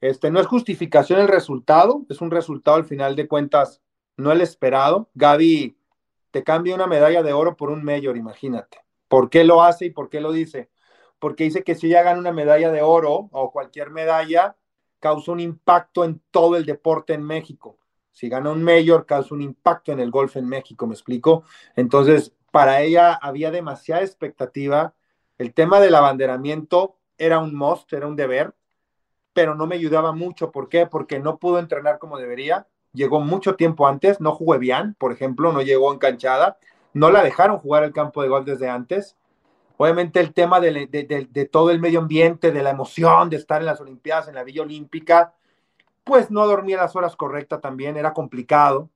Este no es justificación el resultado, es un resultado al final de cuentas no el esperado. Gaby te cambia una medalla de oro por un mayor, imagínate. ¿Por qué lo hace y por qué lo dice? Porque dice que si ella gana una medalla de oro o cualquier medalla, causa un impacto en todo el deporte en México. Si gana un mayor, causa un impacto en el golf en México, ¿me explico? Entonces, para ella había demasiada expectativa. El tema del abanderamiento era un must, era un deber, pero no me ayudaba mucho. ¿Por qué? Porque no pudo entrenar como debería. Llegó mucho tiempo antes, no jugué bien, por ejemplo, no llegó enganchada no la dejaron jugar el campo de golf desde antes. Obviamente el tema de, todo el medio ambiente, de la emoción de estar en las Olimpiadas, en la Villa Olímpica, pues no dormía las horas correctas también, era complicado.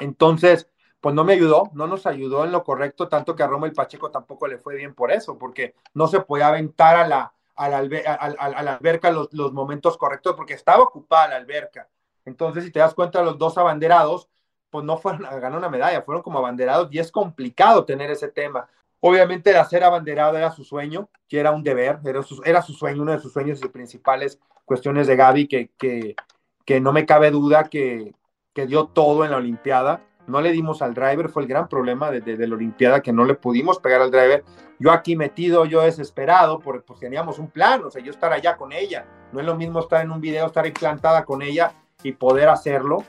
Entonces, pues no me ayudó, no nos ayudó en lo correcto, tanto que a Roma el Pacheco tampoco le fue bien por eso, porque no se podía aventar a la, a la, alberca los, los, momentos correctos, porque estaba ocupada la alberca. Entonces, si te das cuenta, los dos abanderados pues no fueron a ganar una medalla, fueron como abanderados y es complicado tener ese tema. Obviamente el hacer abanderado era su sueño, que era un deber, era su, era su sueño, uno de sus sueños y principales cuestiones de Gaby, que, que, que no me cabe duda que, que, dio todo en la Olimpiada. No le dimos al driver, fue el gran problema de, la Olimpiada, que no le pudimos pegar al driver. Yo aquí metido, yo desesperado, porque pues, teníamos un plan, o sea, yo estar allá con ella. No es lo mismo estar en un video, estar implantada con ella y poder hacerlo.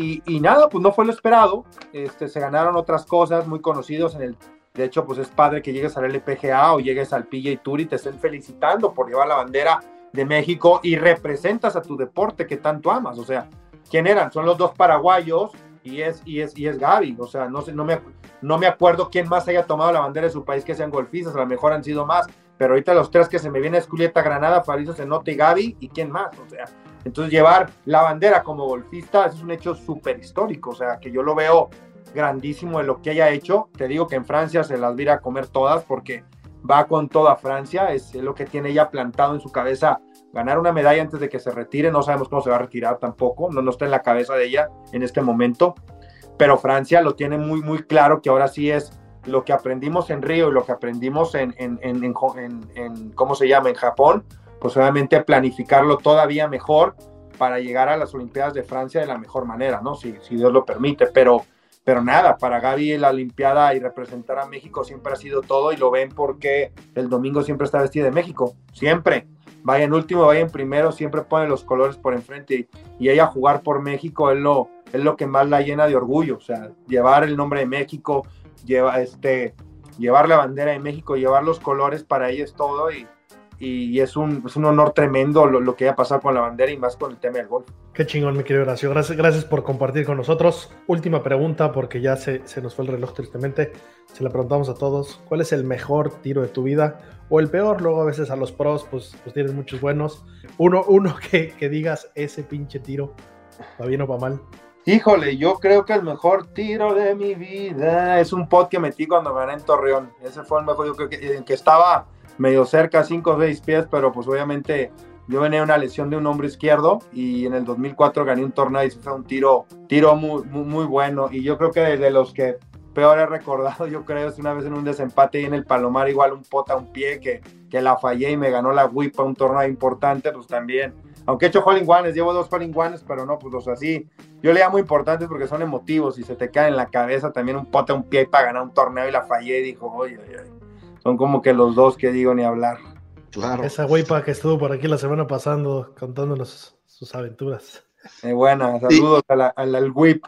Y, nada, pues no fue lo esperado. Este, se ganaron otras cosas muy conocidos en el. De hecho, pues es padre que llegues al LPGA o llegues al PGA Tour y te estén felicitando por llevar la bandera de México y representas a tu deporte que tanto amas. O sea, ¿quién eran? Son los dos paraguayos y es, y es, y es Gaby. O sea, no, sé, no, me, no me acuerdo quién más haya tomado la bandera de su país que sean golfistas. A lo mejor han sido más. Pero ahorita los tres que se me vienen es Julieta Granada, Fariso Cenote y Gaby. ¿Y quién más? O sea, entonces llevar la bandera como golfista es un hecho súper histórico, o sea, que yo lo veo grandísimo de lo que haya hecho. Te digo que en Francia se las vira a comer todas porque va con toda Francia, es lo que tiene ya plantado en su cabeza ganar una medalla antes de que se retire, no sabemos cómo se va a retirar tampoco, no, no está en la cabeza de ella en este momento, pero Francia lo tiene muy, muy claro que ahora sí es lo que aprendimos en Río y lo que aprendimos en, en, en, en ¿cómo se llama?, en Japón, pues obviamente planificarlo todavía mejor para llegar a las Olimpiadas de Francia de la mejor manera, ¿no? Si, si Dios lo permite, pero, pero nada, para Gaby la Olimpiada y representar a México siempre ha sido todo y lo ven porque el domingo siempre está vestida de México, siempre. Vaya en último, vaya en primero, siempre pone los colores por enfrente y, ella jugar por México es lo, es lo que más la llena de orgullo, o sea, llevar el nombre de México, lleva, este, llevar la bandera de México, llevar los colores para ella es todo y, y es un, es un honor tremendo lo, lo, que haya pasado con la bandera y más con el tema del golf. Qué chingón, mi querido Horacio. Gracias, gracias por compartir con nosotros. Última pregunta, porque ya se, se, nos fue el reloj tristemente. Se la preguntamos a todos. ¿Cuál es el mejor tiro de tu vida? O el peor, luego a veces a los pros, pues, pues tienes muchos buenos. Uno, uno que, que digas ese pinche tiro, ¿va bien o va mal? Híjole, yo creo que el mejor tiro de mi vida es un pot que metí cuando gané en Torreón. Ese fue el mejor, yo creo que, que estaba medio cerca, 5 o 6 pies, pero pues obviamente yo venía una lesión de un hombro izquierdo y en el 2004 gané un torneo y fue un tiro, tiro muy, muy, muy bueno. Y yo creo que de los que peor he recordado, yo creo, es una vez en un desempate y en el Palomar, igual un pota, un pie que, que la fallé y me ganó la WIP a un torneo importante, pues también. Aunque he hecho Holling Ones, llevo dos Holling Ones, pero no, pues los así. Yo le llamo importantes porque son emotivos y se te caen en la cabeza también un pota, un pie para ganar un torneo y la fallé y dijo, oye, oye, oye son como que los dos que digo ni hablar. Claro. Esa guaypa que estuvo por aquí la semana pasando contándonos sus aventuras. Eh, buena, saludos y, al, al whip.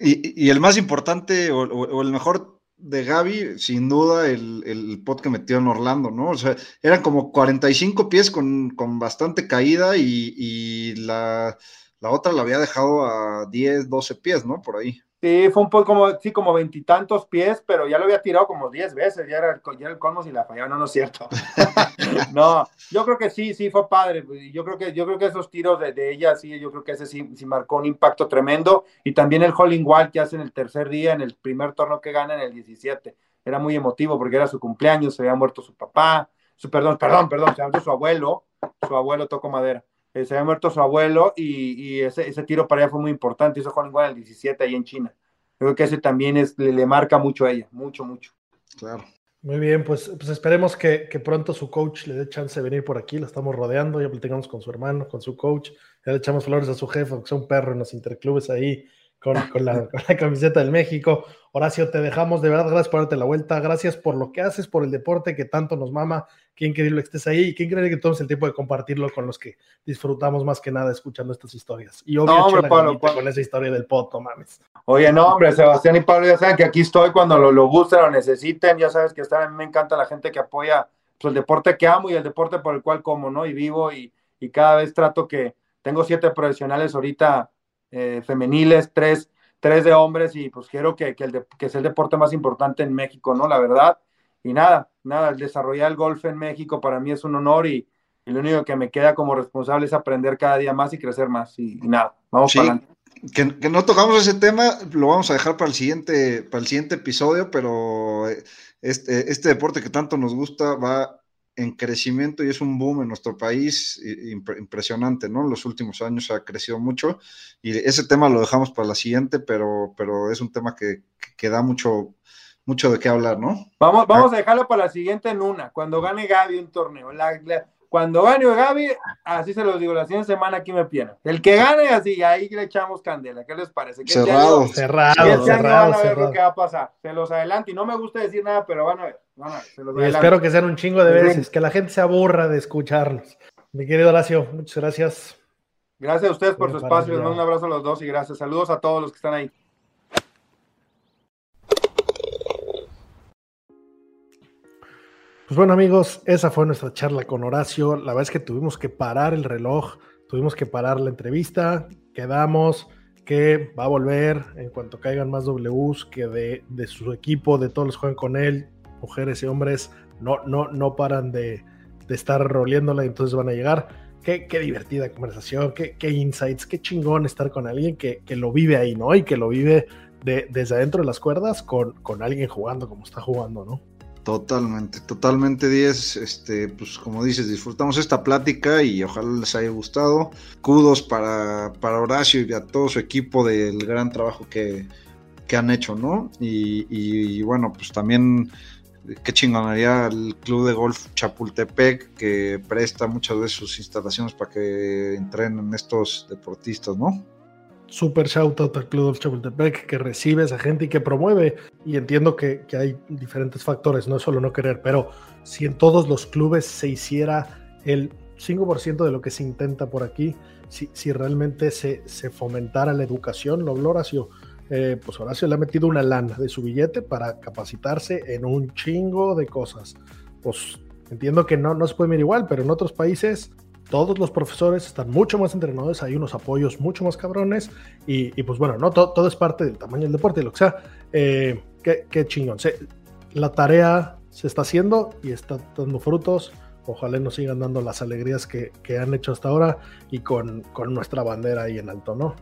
Y, y, el más importante o, o, el mejor de Gaby, sin duda, el, el, pot que metió en Orlando, ¿no? O sea, eran como 45 pies con, con bastante caída y, y la, la, otra la había dejado a 10, 12 pies, ¿no? Por ahí. Sí, fue un poco como, sí, como veintitantos pies, pero ya lo había tirado como diez veces, ya era, el, ya era el colmo si la fallaba, no, no es cierto. no, yo creo que sí, sí, fue padre. Yo creo que, yo creo que esos tiros de, de ella, sí, yo creo que ese sí, sí, marcó un impacto tremendo. Y también el Holling Wall que hace en el tercer día, en el primer torneo que gana en el 17. Era muy emotivo porque era su cumpleaños, se había muerto su papá, su, perdón, perdón, perdón, se había muerto su abuelo, su abuelo tocó madera. Eh, se había muerto su abuelo y, y ese, ese, tiro para ella fue muy importante. Hizo Juan igual en el 17 ahí en China. Creo que ese también es, le, le, marca mucho a ella, mucho, mucho. Claro. Muy bien, pues, pues esperemos que, que, pronto su coach le dé chance de venir por aquí. La estamos rodeando, ya platicamos con su hermano, con su coach. Ya le echamos flores a su jefe, que es un perro en los interclubes ahí con, con, la, con, la, camiseta del México. Horacio, te dejamos, de verdad, gracias por darte la vuelta, gracias por lo que haces, por el deporte que tanto nos mama, qué increíble que estés ahí y qué increíble que tomes el tiempo de compartirlo con los que disfrutamos más que nada escuchando estas historias. Y obvio, no, hombre, Pablo, Pablo. con esa historia del pot, no mames. Oye, no, hombre, Sebastián y Pablo ya saben que aquí estoy cuando lo, lo gusten, lo necesiten, ya sabes que a mí me encanta la gente que apoya pues, el deporte que amo y el deporte por el cual como, ¿no? Y vivo y, y cada vez trato que tengo siete profesionales ahorita eh, femeniles, tres tres de hombres y pues quiero que, que, el de, que es el deporte más importante en México, ¿no? La verdad. Y nada, nada, el desarrollar el golf en México para mí es un honor y, y lo único que me queda como responsable es aprender cada día más y crecer más. Y, y nada, vamos sí, para adelante. Que, que, no tocamos ese tema, lo vamos a dejar para el siguiente, para el siguiente episodio, pero este, este deporte que tanto nos gusta va en crecimiento y es un boom en nuestro país impresionante, ¿no? En los últimos años ha crecido mucho y ese tema lo dejamos para la siguiente, pero, pero es un tema que, que da mucho, mucho de qué hablar, ¿no? Vamos, vamos a dejarlo para la siguiente en una, cuando gane Gaby un torneo. La, la, cuando gane Gaby, así se los digo, la siguiente semana aquí me pierdo. El que gane, así, ahí le echamos candela. ¿Qué les parece? ¿Qué cerrado, este cerrado, este cerrado, van a ver cerrado. lo que va a pasar. Se los adelanto y no me gusta decir nada, pero van a ver. Van a ver se los y espero que sean un chingo de veces, que la gente se aburra de escucharlos. Mi querido Horacio, muchas gracias. Gracias a ustedes por su espacio. Les mando un abrazo a los dos y gracias. Saludos a todos los que están ahí. Pues bueno amigos, esa fue nuestra charla con Horacio. La verdad es que tuvimos que parar el reloj, tuvimos que parar la entrevista, quedamos que va a volver en cuanto caigan más Ws, que de, de su equipo, de todos los que juegan con él, mujeres y hombres, no, no, no paran de, de estar roliéndola y entonces van a llegar. Qué, qué divertida conversación, qué, qué, insights, qué chingón estar con alguien que, que lo vive ahí, ¿no? Y que lo vive de, desde adentro de las cuerdas con, con alguien jugando como está jugando, ¿no? Totalmente, totalmente 10. Este, pues como dices, disfrutamos esta plática y ojalá les haya gustado. Kudos para, para Horacio y a todo su equipo del gran trabajo que, que han hecho, ¿no? Y, y, bueno, pues también qué chingonería el Club de Golf Chapultepec que presta muchas de sus instalaciones para que entrenen estos deportistas, ¿no? Super shout out al Club de Chapultepec que recibe a esa gente y que promueve. Y entiendo que, que, hay diferentes factores, no es solo no querer, pero si en todos los clubes se hiciera el 5% de lo que se intenta por aquí, si, si realmente se, se, fomentara la educación, lo Horacio, eh, pues Horacio le ha metido una lana de su billete para capacitarse en un chingo de cosas. Pues entiendo que no, no se puede mirar igual, pero en otros países todos los profesores están mucho más entrenados, hay unos apoyos mucho más cabrones y, pues bueno, no todo, es parte del tamaño del deporte y lo que sea. Eh, qué, chingón. la tarea se está haciendo y está dando frutos. Ojalá nos sigan dando las alegrías que, han hecho hasta ahora y con, con, nuestra bandera ahí en alto, ¿no?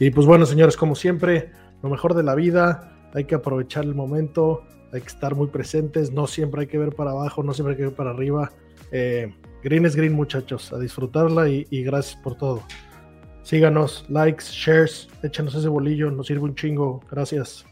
Y pues bueno, señores, como siempre, lo mejor de la vida, hay que aprovechar el momento, hay que estar muy presentes, no siempre hay que ver para abajo, no siempre hay que ver para arriba. Eh, Green es green, muchachos. A disfrutarla y, gracias por todo. Síganos, likes, shares, échanos ese bolillo, nos sirve un chingo. Gracias.